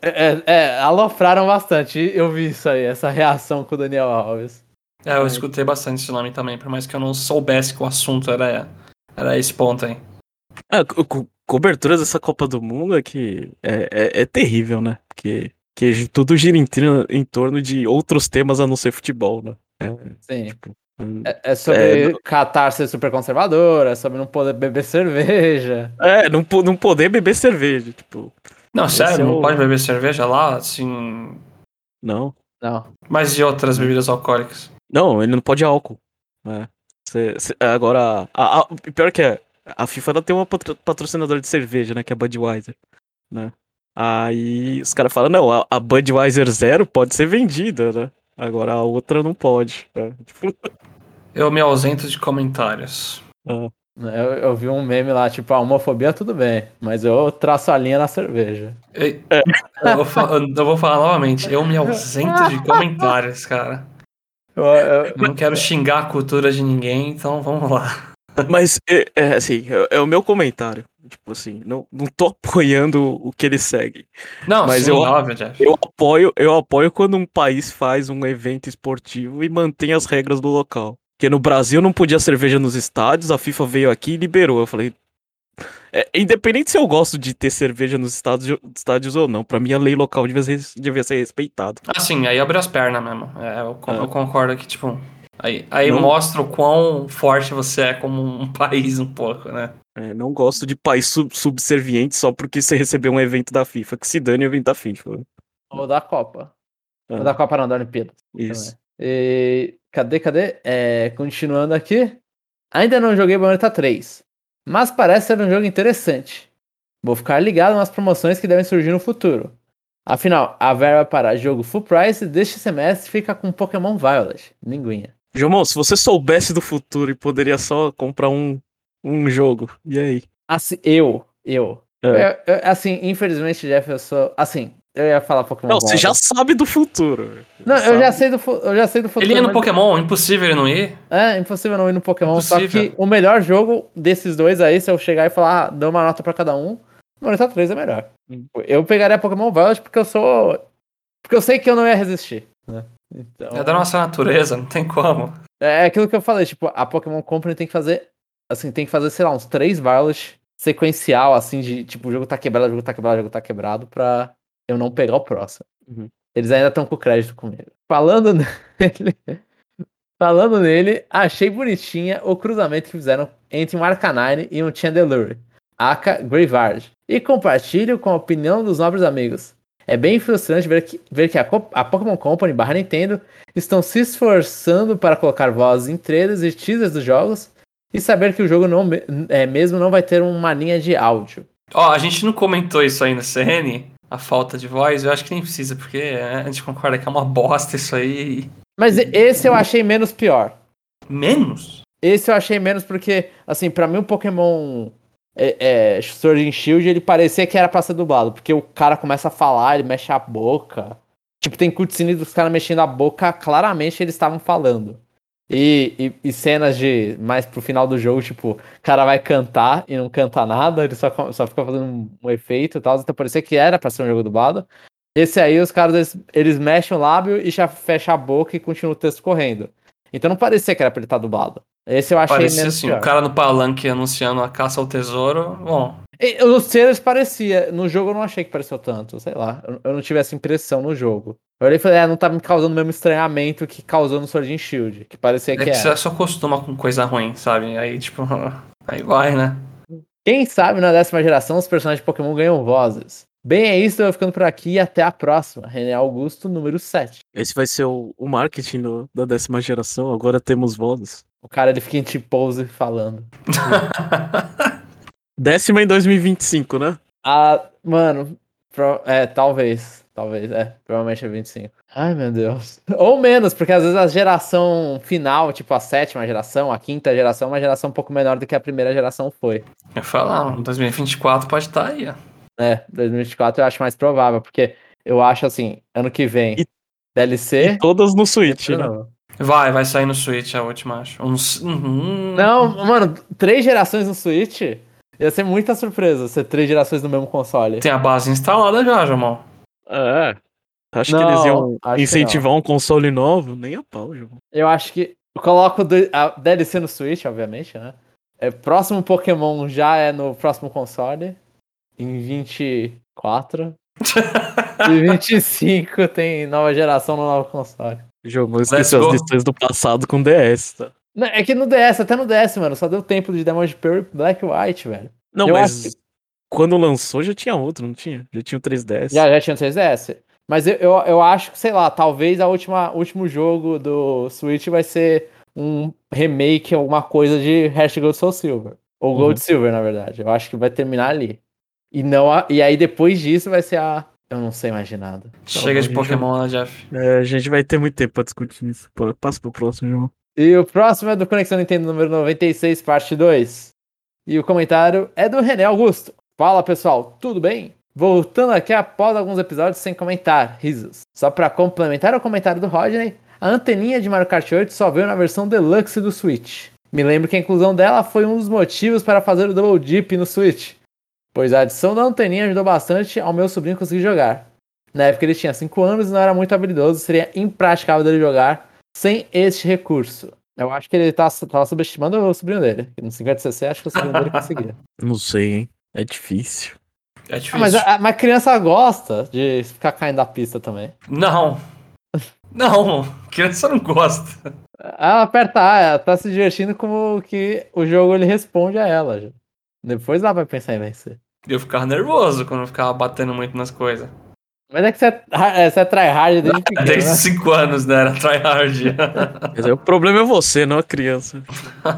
É, é, é, alopraram bastante. Eu vi isso aí, essa reação com o Daniel Alves. É, eu escutei bastante esse nome também, por mais que eu não soubesse que o assunto era, era esse ponto aí. A co- co- coberturas dessa Copa do Mundo é que é, é, é terrível, né? Porque que tudo gira em, em torno de outros temas a não ser futebol, né? É, Sim. tipo, É, é sobre É, Qatar ser super conservador, é sobre não poder beber cerveja. é, não, não poder beber cerveja, tipo, Não, sério, é não pode beber cerveja lá, assim. não. Não. Mas e outras bebidas alcoólicas? Não, ele não pode álcool. né? Cê- cê- agora, a, a- o pior que é, a FIFA ela tem uma patro- patrocinadora de cerveja, né? Que é a Budweiser, né? Aí os caras falam, não, a, a Budweiser Zero pode ser vendida, né? Agora a outra não pode. né? Eu me ausento de comentários. ah, Eu, eu vi um meme lá, tipo, a homofobia tudo bem, mas eu traço a linha na cerveja. Ei, Eu, vou fa- eu vou falar novamente, eu me ausento de comentários, cara. Eu- eu- Eu não quero xingar a cultura de ninguém, então vamos lá. Mas, é, é, assim, é, é o meu comentário. Tipo assim, não, não tô apoiando o que eles seguem. Não, Mas sim, eu- óbvio, Jeff. Eu apoio, eu apoio quando um país faz um evento esportivo e mantém as regras do local. Porque no Brasil não podia cerveja nos estádios, a FIFA veio aqui e liberou. Eu falei. é, independente se eu gosto de ter cerveja nos estádios, estádios ou não, pra mim a lei local devia ser, devia ser respeitada. Ah, sim, aí abre as pernas mesmo. É, eu, É. eu concordo que, tipo, aí, aí Não- mostra o quão forte você é como um país um pouco, né? É, não gosto de país sub- subserviente só porque você recebeu um evento da FIFA. Que se dane o evento da FIFA. Ou da Copa. Ah, Ou da Copa não, da Olimpíada. Isso. E cadê, cadê? É, continuando aqui. Ainda não joguei Bayonetta 3, mas parece ser um jogo interessante. Vou ficar ligado nas promoções que devem surgir no futuro. Afinal, a verba para jogo full price deste semestre fica com Pokémon Violet. Linguinha. Jomon, se você soubesse do futuro e poderia só comprar um, um jogo, e aí? Assim, eu, eu. É. Eu- eu- assim, infelizmente, Jeff, eu sou. Assim, eu ia falar Pokémon Não, você já sabe do futuro. Não, eu Sabe. já sei do, fu- eu já sei do futuro. Ele ia no mas- Pokémon, impossível ele não ir. É, impossível não ir no Pokémon. Só Impossível. que o melhor jogo desses dois aí, se eu chegar e falar, ah, dou uma nota pra cada um, Morita 3 é melhor. Hum. Eu pegaria Pokémon Violet porque eu sou. Porque eu sei que eu não ia resistir. Né? Então, É da nossa natureza, não tem como. é aquilo que eu falei, tipo, a Pokémon Company tem que fazer. Assim, tem que fazer, sei lá, uns três Violet sequencial, assim, de tipo, o jogo tá quebrado, o jogo tá quebrado, o jogo tá quebrado, pra eu não pegar o próximo. Uhum. Eles ainda estão com crédito comigo. Falando nele. Falando nele, achei bonitinha o cruzamento que fizeram entre um Arcanine e um Chandelure, aka Graveyard. E compartilho com a opinião dos nobres amigos. É bem frustrante ver que, ver que a, a Pokémon Company barra Nintendo estão se esforçando para colocar vozes em trailers e teasers dos jogos e saber que o jogo não, é, mesmo não vai ter uma linha de áudio. Ó, a gente não comentou isso aí no CN, a falta de voz, eu acho que nem precisa, porque é, a gente concorda que é uma bosta isso aí. Mas esse eu achei menos pior. Menos? Esse eu achei menos porque, assim, pra mim o Pokémon é, é, Sword and Shield, ele parecia que era pra ser dublado, porque o cara começa a falar, ele mexe a boca. Tipo, tem cutscene dos caras mexendo a boca, claramente eles estavam falando. E, e, e cenas de mais pro final do jogo, tipo, o cara vai cantar e não canta nada, ele só, só fica fazendo um, um efeito e tal, então parecia que era pra ser um jogo dublado. Esse aí, os caras, eles, eles mexem o lábio e já fecha a boca e continua o texto correndo. Então não parecia que era pra ele estar dublado. Esse eu achei Parecia menos assim, pior. o cara no palanque anunciando a caça ao tesouro. Bom, E, Nos trailers parecia, no jogo eu não achei que pareceu tanto, sei lá, eu, eu não tive essa impressão no jogo. Eu olhei e falei, é, não tá me causando o mesmo estranhamento que causou no Sword and Shield, que parecia é que que era. você só acostuma com coisa ruim, sabe? Aí, tipo, aí vai, né? Quem sabe na décima geração os personagens de Pokémon ganham vozes. Bem, é isso, eu vou ficando por aqui e até a próxima. René Augusto, número 7. Esse vai ser o, o marketing do- da décima geração. Agora temos vozes. O cara ele fica em T-pose falando. Décima em 2025, né? Ah, mano, pro- é, talvez. Talvez, é. Provavelmente é 25. Ai, meu Deus. Ou menos, porque às vezes a geração final, tipo a sétima geração, a quinta geração, é uma geração um pouco menor do que a primeira geração foi. Eu não, 2024 pode estar aí, ó. É, 2024 eu acho mais provável, porque eu acho assim, ano que vem, E- DLC. Todas no Switch, né? novo. Vai, vai sair no Switch a última, acho. Uhum. Não, mano, três gerações no Switch ia ser muita surpresa ser três gerações no mesmo console. Tem a base instalada já, Jamon. É. Acho que Não, eles iam que incentivar um console novo. Nem a pau, João. Eu acho que. Eu coloco a DLC no Switch, obviamente, né? É, próximo Pokémon já é no próximo console. Em 24. e 25 tem nova geração no novo console. Esqueci as lições do passado com DS, tá? Não, é que no DS, até no DS, mano, só deu tempo de Demon de Pearl e Black White, velho. Não, Eu mas acho quando lançou já tinha outro, não tinha? Já tinha o 3DS. Já, já tinha no 3DS. Mas eu, eu, eu acho que, sei lá, talvez a última último jogo do Switch vai ser um remake, alguma coisa de Hashtag Gold Soul Silver. Ou Gold Silver, na verdade. Eu acho que vai terminar ali. E, não a- e aí depois disso vai ser a. Eu não sei mais de nada. Chega de gente, Pokémon, né, Jeff? É, a gente vai ter muito tempo pra discutir isso. Passa pro próximo, João. E o próximo é do Conexão Nintendo número 96, parte 2. E o comentário é do René Augusto. Fala pessoal, tudo bem? Voltando aqui após alguns episódios sem comentar, risos. Só pra complementar o comentário do Rodney, a anteninha de Mario Kart 8 só veio na versão Deluxe do Switch. Me lembro que a inclusão dela foi um dos motivos para fazer o Double Dip no Switch, pois a adição da anteninha ajudou bastante ao meu sobrinho conseguir jogar. Na época ele tinha 5 anos e não era muito habilidoso, seria impraticável dele jogar sem este recurso. Eu acho que ele tá, tava subestimando o sobrinho dele. No 50cc, acho que o sobrinho dele conseguia. Não sei, hein? É difícil. É Ah, difícil. mas a, mas criança gosta de ficar caindo da pista também. Não. Não, criança não gosta. Ela aperta A, ela tá se divertindo como que o jogo ele responde a ela. Depois ela vai pensar em vencer. Eu ficava nervoso quando eu ficava batendo muito nas coisas. Mas é que você é, é, você é tryhard desde pequeno, Desde né? 5 anos, né? Era tryhard. O problema é você, não a criança.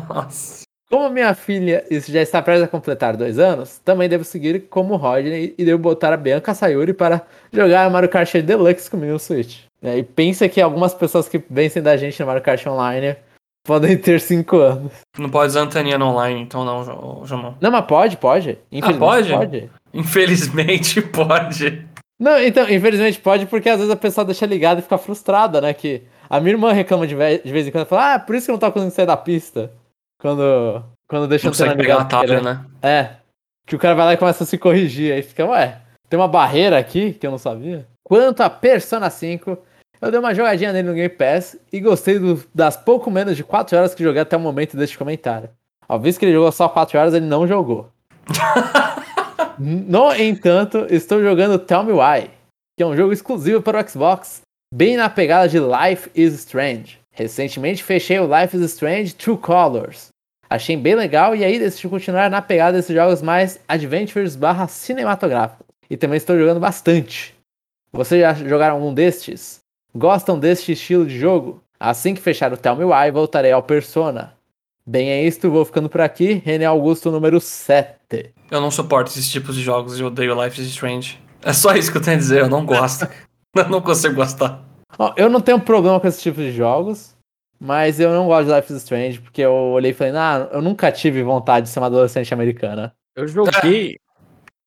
Nossa. Como minha filha já está prestes a completar dois anos, também devo seguir como Rodney e devo botar a Bianca Sayuri para jogar Mario Kart Deluxe comigo no Switch. E pensa que algumas pessoas que vencem da gente no Mario Kart Online podem ter cinco anos. Não pode usar anteninha no online, então não, Jamão. Não, mas pode, pode. Ah, pode? pode. Infelizmente pode. Não, então, infelizmente pode, porque às vezes a pessoa deixa ligada e fica frustrada, né? Que a minha irmã reclama de vez, de vez em quando, fala, ah, por isso que eu não tô conseguindo sair da pista. Quando, quando deixa não a pegar ligada. né? É. Que o cara vai lá e começa a se corrigir. Aí fica, ué, tem uma barreira aqui que eu não sabia. Quanto a Persona 5, eu dei uma jogadinha nele no Game Pass e gostei do, das pouco menos de 4 horas que joguei até o momento deste comentário. Ao visto que ele jogou só 4 horas, ele não jogou. No entanto, estou jogando Tell Me Why, que é um jogo exclusivo para o Xbox, bem na pegada de Life is Strange. Recentemente fechei o Life is Strange True Colors. Achei bem legal e aí decidi continuar na pegada desses jogos mais adventures barra cinematográficos. E também estou jogando bastante. Vocês já jogaram algum destes? Gostam deste estilo de jogo? Assim que fechar o Tell Me Why, voltarei ao Persona. Bem, é isto, vou ficando por aqui. René Augusto, número 7. Eu não suporto esses tipos de jogos, eu odeio Life is Strange. É só isso que eu tenho a dizer, eu não gosto. eu não consigo gostar. Eu não tenho problema com esse tipo de jogos, mas eu não gosto de Life is Strange, porque eu olhei e falei, ah, eu nunca tive vontade de ser uma adolescente americana. Eu joguei.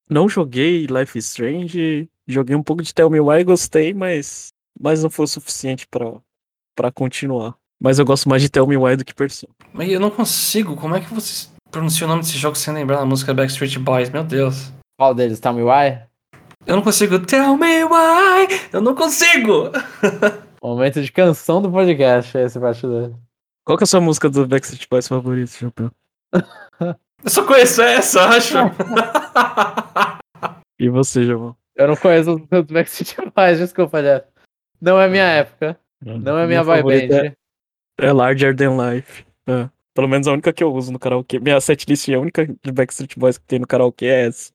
Não joguei Life is Strange, joguei um pouco de Tell Me Why e gostei, mas, mas não foi o suficiente para continuar. Mas eu gosto mais de Tell Me Why do que Persona. Mas eu não consigo. Como é que você pronuncia o nome desse jogo sem lembrar a música Backstreet Boys? Meu Deus. Qual deles? Tell Me Why? Eu não consigo. Tell Me Why! Eu não consigo! Momento de canção do podcast, esse bastidor. Qual que é a sua música do Backstreet Boys favorita, Chapéu? eu só conheço essa, acho. e você, João? Eu não conheço os Backstreet Boys, desculpa, Jeff. Não é minha época. Não é minha boy band. É Larger Than Life. É. Pelo menos a única que eu uso no karaokê. Minha setlist é a única de Backstreet Boys que tem no karaokê é essa.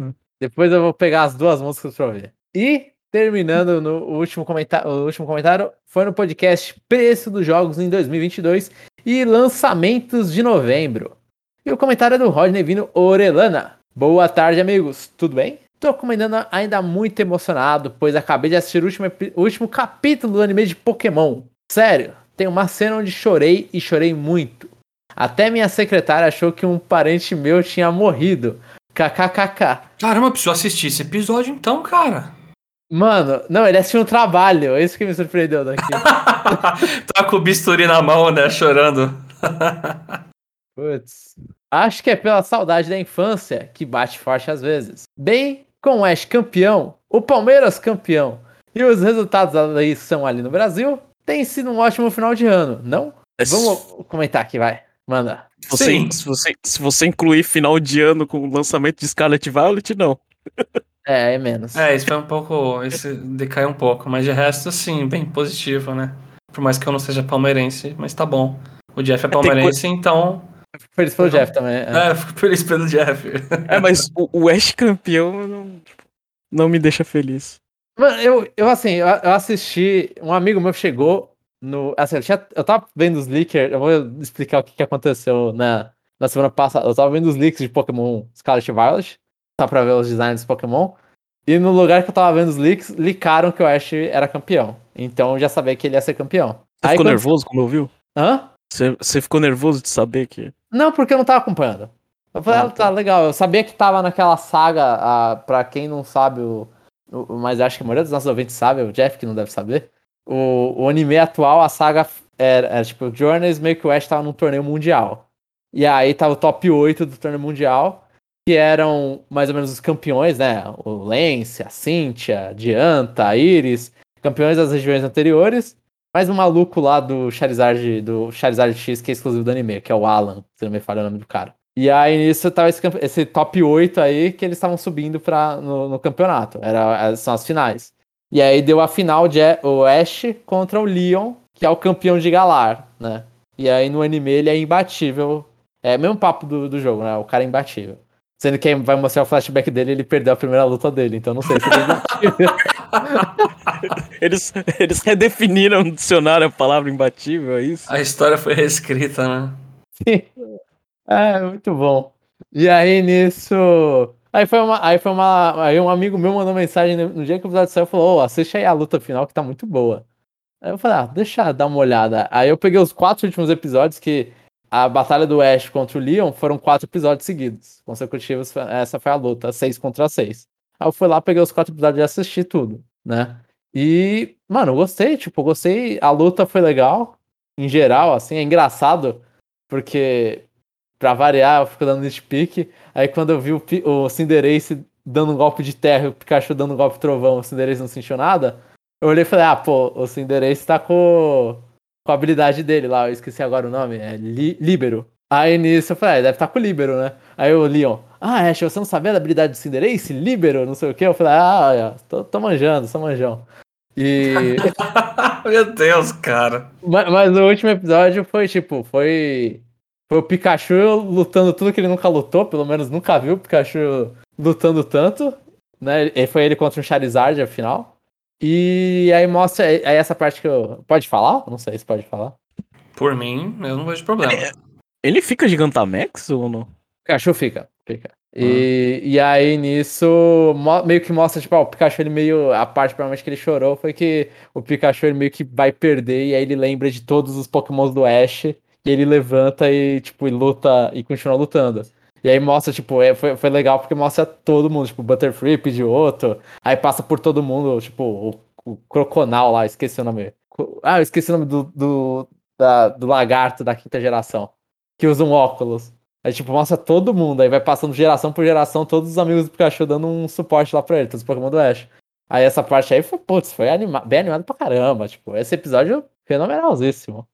Hum. Depois eu vou pegar as duas músicas pra ouvir. E, terminando no último, comentário, o último comentário, foi no podcast Preço dos Jogos em 2022 e lançamentos de novembro. E o comentário é do Rodney Vino Orelana. Boa tarde, amigos. Tudo bem? Tô comentando ainda muito emocionado, pois acabei de assistir o último, o último capítulo do anime de Pokémon. Sério, tem uma cena onde chorei e chorei muito. Até minha secretária achou que um parente meu tinha morrido. KKKK. Caramba, preciso assistir esse episódio então, cara. Mano, não, ele assistiu um trabalho. É isso que me surpreendeu daqui. tá com o bisturi na mão, né? Chorando. Putz. Acho que é pela saudade da infância que bate forte às vezes. Bem, com o Ash campeão, o Palmeiras campeão e os resultados da eleição ali no Brasil, tem sido um ótimo final de ano, não? Vamos comentar aqui, vai. Manda. Você, Sim. Se você, se você incluir final de ano com o lançamento de Scarlet Violet, não. É, é menos. É, isso foi um pouco. Esse decai um pouco, mas de resto, sim, bem positivo, né? Por mais que eu não seja palmeirense, mas tá bom. O Jeff é, é palmeirense, é, então. Fico feliz pelo Jeff também. É, é fico feliz pelo Jeff. É, mas o, o Ash campeão não, não me deixa feliz. Mano, eu, eu assim, eu, eu assisti. Um amigo meu chegou no. Assim, eu, tinha, eu tava vendo os leakers. Eu vou explicar o que, que aconteceu na, na semana passada. Eu tava vendo os leaks de Pokémon Scarlet Violet. Só pra ver os designs dos Pokémon. E no lugar que eu tava vendo os leaks, licaram que o Ash era campeão. Então eu já sabia que ele ia ser campeão. Você Aí, ficou quando... nervoso quando ouviu? Hã? Você, você ficou nervoso de saber que. Não, porque eu não tava acompanhando. Eu falei, ah, ah tá. tá legal. Eu sabia que tava naquela saga, a, pra quem não sabe, o, mas acho que a maioria dos nossos ouvintes sabe, o Jeff que não deve saber. O, o anime atual, a saga era, era tipo, o Journeys meio que o Ash tava num torneio mundial. E aí tava o top 8 do torneio mundial, que eram mais ou menos os campeões, né? O Lance, a Cynthia, a Dianta, a Iris, campeões das regiões anteriores. Mais um maluco lá do Charizard, do Charizard X, que é exclusivo do anime, que é o Alan, se não me falha o nome do cara. E aí nisso tava esse, esse top 8 aí que eles estavam subindo pra, no, no, campeonato. Era, são as finais. E aí deu a final de o Ash contra o Leon, que é o campeão de Galar, né? E aí no anime ele é imbatível. É mesmo papo do, do jogo, né? O cara é imbatível. Sendo que vai mostrar o flashback dele, ele perdeu a primeira luta dele, então não sei se ele é eles, eles redefiniram no dicionário a palavra imbatível, é isso? A história foi reescrita, né? Sim. É, muito bom. E aí nisso. Aí foi uma. Aí foi uma. Aí um amigo meu mandou mensagem no, dia que o episódio saiu e falou: Ô, assiste aí a luta final que tá muito boa. Aí eu falei, ah, deixa eu dar uma olhada. Aí eu peguei os quatro últimos episódios que a batalha do Ash contra o Leon foram quatro episódios seguidos, consecutivos. Essa foi a luta, seis contra seis. Aí eu fui lá, peguei os quatro episódios e assisti tudo, né? E, mano, gostei, tipo, gostei. A luta foi legal, em geral, assim, é engraçado, porque, pra variar, eu fico dando nitpick. Aí quando eu vi o, o Cinderace dando um golpe de terra e o Pikachu dando um golpe de trovão, o Cinderace não sentiu nada, eu olhei e falei, ah, pô, o Cinderace tá com, com a habilidade dele lá, eu esqueci agora o nome, é li, Libero. Aí nisso eu falei, ah, deve estar tá com o Libero, né? Aí o Leon, ah, Ash, você não sabia da habilidade do Cinderace? Libero, não sei o que. Eu falei, ah, tô, tô manjando, tô manjão. E. Meu Deus, cara. Mas, mas, o último episódio foi tipo, foi. Foi o Pikachu lutando tudo que ele nunca lutou, pelo menos nunca viu o Pikachu lutando tanto. Né? E foi ele contra um Charizard, afinal. E aí mostra. Aí essa parte que eu. Pode falar? Não sei se pode falar. Por mim, eu não vejo problema. Ele, ele fica Gigantamax ou não? Pikachu fica, fica. E, uhum. e aí nisso meio que mostra, tipo, ó, o Pikachu ele meio. A parte provavelmente que ele chorou foi que o Pikachu ele meio que vai perder e aí ele lembra de todos os Pokémons do Ash e ele levanta e, tipo, e luta e continua lutando. E aí mostra, tipo, é, foi, foi legal porque mostra todo mundo, tipo, Butterfree, Pidgeotto, aí passa por todo mundo, tipo, o, o Croconal lá, esqueci o nome. Ah, eu esqueci o nome do, do, da, do lagarto da quinta geração, que usa um óculos. Aí, tipo, mostra todo mundo. Aí vai passando geração por geração, todos os amigos do Pikachu dando um suporte lá pra ele, todos os Pokémon do Ash. Aí essa parte aí foi, putz, foi anima bem animado pra caramba. Tipo, esse episódio fenomenalzíssimo.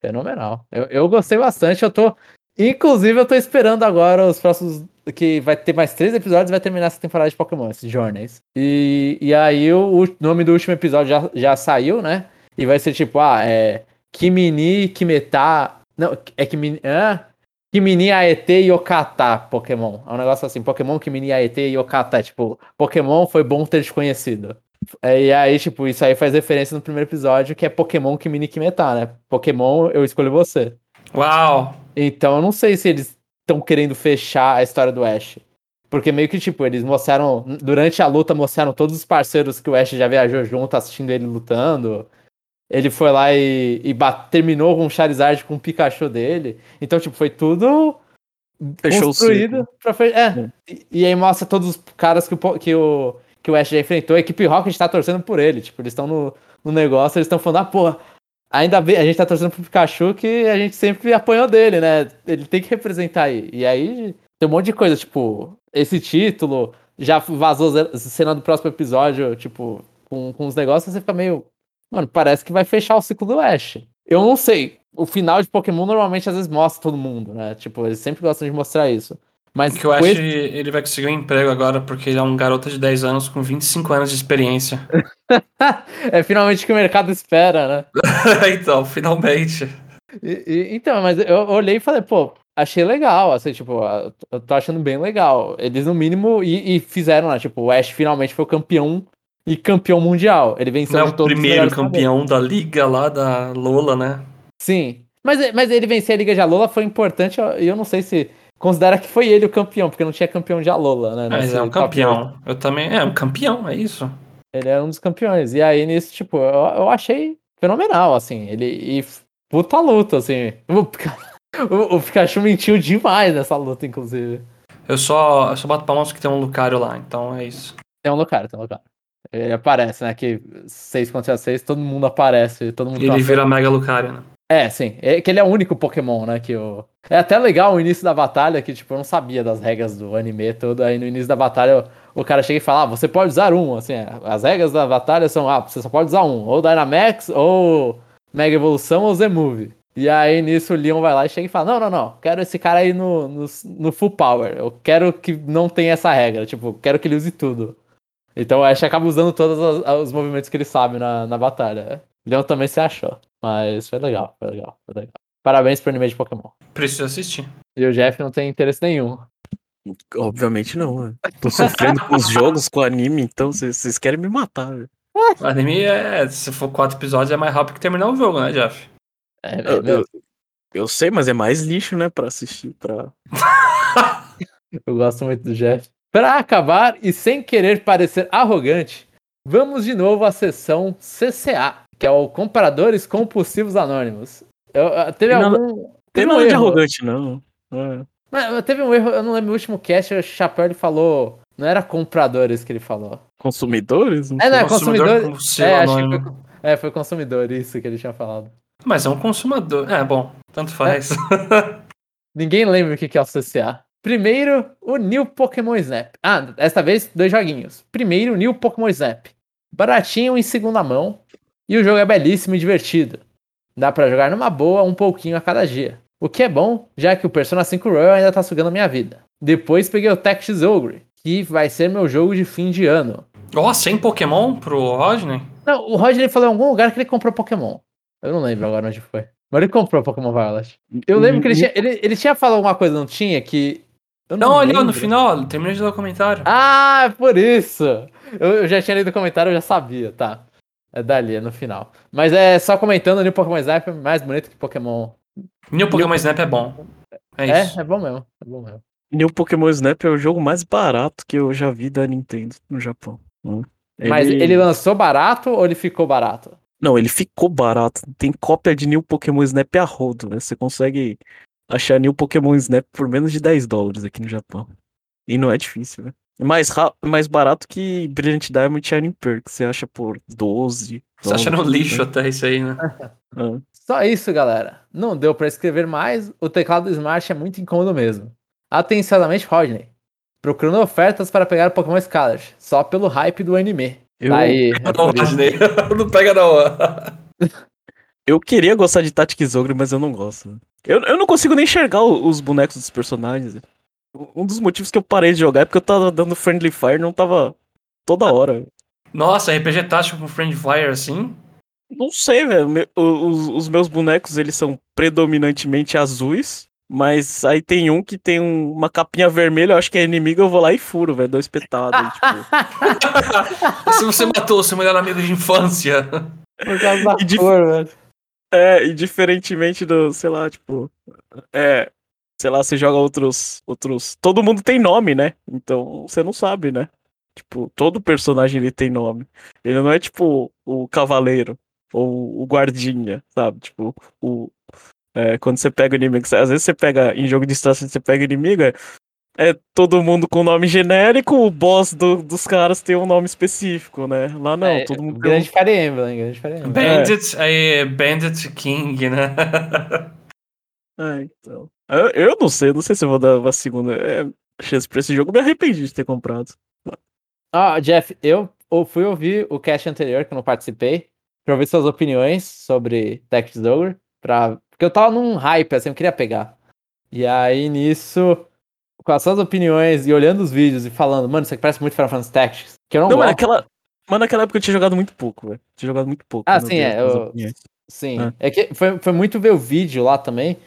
Fenomenal. Eu, eu gostei bastante, eu tô. Inclusive, eu tô esperando agora os próximos. Que vai ter mais três episódios e vai terminar essa temporada de Pokémon, esses Journeys. E, e aí o, o nome do último episódio já, já saiu, né? E vai ser tipo, ah, é. Kimini, Kimeta. Não, é Kimini. Ah, Kimini Aete e Okata Pokémon. É um negócio assim, Pokémon Kimini Aete e Okata. Tipo, Pokémon foi bom ter te conhecido. É, e aí, tipo, isso aí faz referência no primeiro episódio, que é Pokémon Kimini Kimeta, né? Pokémon, eu escolho você. Uau! Então eu não sei se eles estão querendo fechar a história do Ash. Porque meio que, tipo, eles mostraram. Durante a luta, mostraram todos os parceiros que o Ash já viajou junto, assistindo ele lutando. Ele foi lá e, e bate, terminou com o Charizard com o Pikachu dele. Então, tipo, foi tudo Fechou construído pra fe... é. é. E, e, aí mostra todos os caras que o, que o, que o Ash já enfrentou. A equipe Rocket tá torcendo por ele. Tipo, eles estão no, no negócio, eles estão falando, ah, pô, ainda bem, a gente tá torcendo pro Pikachu que a gente sempre apanhou dele, né? Ele tem que representar aí. E aí tem um monte de coisa, tipo, esse título já vazou cena do próximo episódio, tipo, com, com os negócios, você fica meio. Mano, parece que vai fechar o ciclo do Ash. Eu não sei. O final de Pokémon normalmente às vezes mostra todo mundo, né? Tipo, eles sempre gostam de mostrar isso. Mas que eu acho que ele vai conseguir um emprego agora porque ele é um garoto de 10 anos com 25 anos de experiência. é finalmente o que o mercado espera, né? então, finalmente. E, e, então, mas eu olhei e falei, pô, achei legal, assim, tipo, eu tô achando bem legal. Eles, no mínimo, e, e fizeram, né? Tipo, o Ash finalmente foi o campeão e campeão mundial. Ele venceu Não é o primeiro campeão da liga lá da Lola, né? Sim. Mas, mas ele vencer a liga de Alola foi importante, e eu não sei se considera que foi ele o campeão, porque não tinha campeão de Alola, né? Mas é um campeão. Eu também. É um campeão, é isso. Ele é um dos campeões. E aí, nisso, tipo, eu, eu achei fenomenal, assim. Ele. E puta luta, assim. O, o Pikachu mentiu demais nessa luta, inclusive. Eu só, eu só bato palmas que tem um Lucario lá, então é isso. Tem um Lucario, tem um Lucario. Ele aparece, né? Que 6 contra 6, todo mundo aparece. Todo mundo ele vira Mega Lucario, né? É, sim. É que ele é o único Pokémon, né? Que eu... É até legal o início da batalha, que tipo, eu não sabia das regras do anime todo. Aí no início da batalha o cara chega e fala: ah, você pode usar um. Assim, é, as regras da batalha são: ah, você só pode usar um. Ou Dynamax, ou Mega Evolução, ou Z-Move. E aí nisso o Leon vai lá e chega e fala: Não, não, não, quero esse cara aí no, no, no full power. Eu quero que não tenha essa regra. Tipo, quero que ele use tudo. Então o Ash acaba usando todos os, os movimentos que ele sabe na, na batalha. O Leon também se achou. Mas foi legal, foi legal, foi legal. Parabéns pro anime de Pokémon. Preciso assistir. E o Jeff não tem interesse nenhum. Obviamente não. Né? Tô sofrendo com os jogos, com o anime, então vocês querem me matar. Véio. O anime é. Se for quatro episódios, é mais rápido que terminar o jogo, né, Jeff? É, é eu, eu, Eu sei, mas é mais lixo, né, pra assistir, pra... Eu gosto muito do Jeff. Pra acabar e sem querer parecer arrogante, vamos de novo à sessão CCA, que é o Compradores Compulsivos Anônimos. Eu, eu- teve Tem nada- algum. Tem teve um nada de erro. arrogante, não. É. Mas, mas teve um erro, eu não lembro o último cast, o Chapéu ele falou. Não era compradores que ele falou. Consumidores? Não É, não, é Consumidor consumidor. É, acho que foi, é, foi consumidor, isso que ele tinha falado. Mas é um consumador. É, bom, tanto faz. Ninguém lembra o que que é o CCA. Primeiro, o New Pokémon Snap. Ah, desta vez, dois joguinhos. Primeiro, o New Pokémon Snap. Baratinho em segunda mão. E o jogo é belíssimo e divertido. Dá pra jogar numa boa um pouquinho a cada dia. O que é bom, já que o Persona 5 Royal ainda tá sugando a minha vida. Depois peguei o Tactics Ogre, que vai ser meu jogo de fim de ano. Ó, sem Pokémon pro Rodney? Não, o Roger falou em algum lugar que ele comprou Pokémon. Eu não lembro agora onde foi. Mas ele comprou Pokémon Violet. Eu lembro que ele tinha, ele, ele tinha falado alguma coisa, não tinha? Que. eu Não, olha, no final, terminei de ler o comentário. Ah, é por isso! Eu, eu já tinha lido o comentário, eu já sabia, tá. É dali, é no final. Mas é só comentando o Pokémon Snap é mais bonito que Pokémon. New Pokémon Snap é bom. É É, isso. é bom mesmo. É bom mesmo. New Pokémon Snap é o jogo mais barato que eu já vi da Nintendo no Japão. Hum. Mas ele lançou barato ou ele ficou barato? Não, ele ficou barato. Tem cópia de New Pokémon Snap a rodo, né? Você consegue achar New Pokémon Snap por menos de 10 dólares aqui no Japão. E não é difícil, né? É mais, mais barato que Brilliant Diamond Shining Pearl, que você acha por 12. Você acha no lixo né? até isso aí, né? Ah. Só isso, galera. Não deu pra escrever mais, o teclado Smart é muito incômodo mesmo. Atenciosamente, Rodney. Procurando ofertas para pegar o Pokémon Scarlet, só pelo hype do anime. Eu, aí, é Não. Rodney. não pega não. eu queria gostar de Tactics Ogre, mas eu não gosto. Eu, eu não consigo nem enxergar os bonecos dos personagens. Um dos motivos que eu parei de jogar é porque eu tava dando Friendly Fire não tava toda hora. Nossa, RPG tático com Friend Fire assim? Não sei, velho. Me- Os, os meus bonecos, eles são predominantemente azuis. Mas aí tem um que tem um- uma capinha vermelha, eu acho que é inimigo, eu vou lá e furo, velho. Dou espetada. tipo. Se você matou o seu melhor amigo de infância. Por causa da E cor, velho. É, e diferentemente do, sei lá, tipo. É. Sei lá, você joga outros. outros. Todo mundo tem nome, né? Então você não sabe, né? Tipo, todo personagem ele tem nome. Ele não é tipo o cavaleiro ou o guardinha, sabe? Tipo, o. é, quando você pega o inimigo, às vezes você pega em jogo de estratégia, você pega inimigo, é, é todo mundo com nome genérico, o boss do- dos caras tem um nome específico, né? Lá não, É, todo mundo tem um- grande Fire Emblem, grande Fire Emblem. Bandit, aí Bandit King, né? É, então. Eu, eu não sei, não sei se eu vou dar uma segunda é, chance pra esse jogo. Me arrependi de ter comprado. Ah, Jeff, eu fui ouvir o cast anterior que eu não participei, pra ouvir suas opiniões sobre Tactics Ogre, pra... porque eu tava num hype, assim, eu queria pegar. E aí, nisso, com as suas opiniões e olhando os vídeos e falando, mano, isso aqui parece muito Final Fantasy Tactics, que eu não, Não, gosto. naquela, mas naquela época eu tinha jogado muito pouco, velho. Tinha jogado muito pouco. Ah, sim, é, eu-. Sim, Ah. é que foi, foi muito ver o vídeo lá também.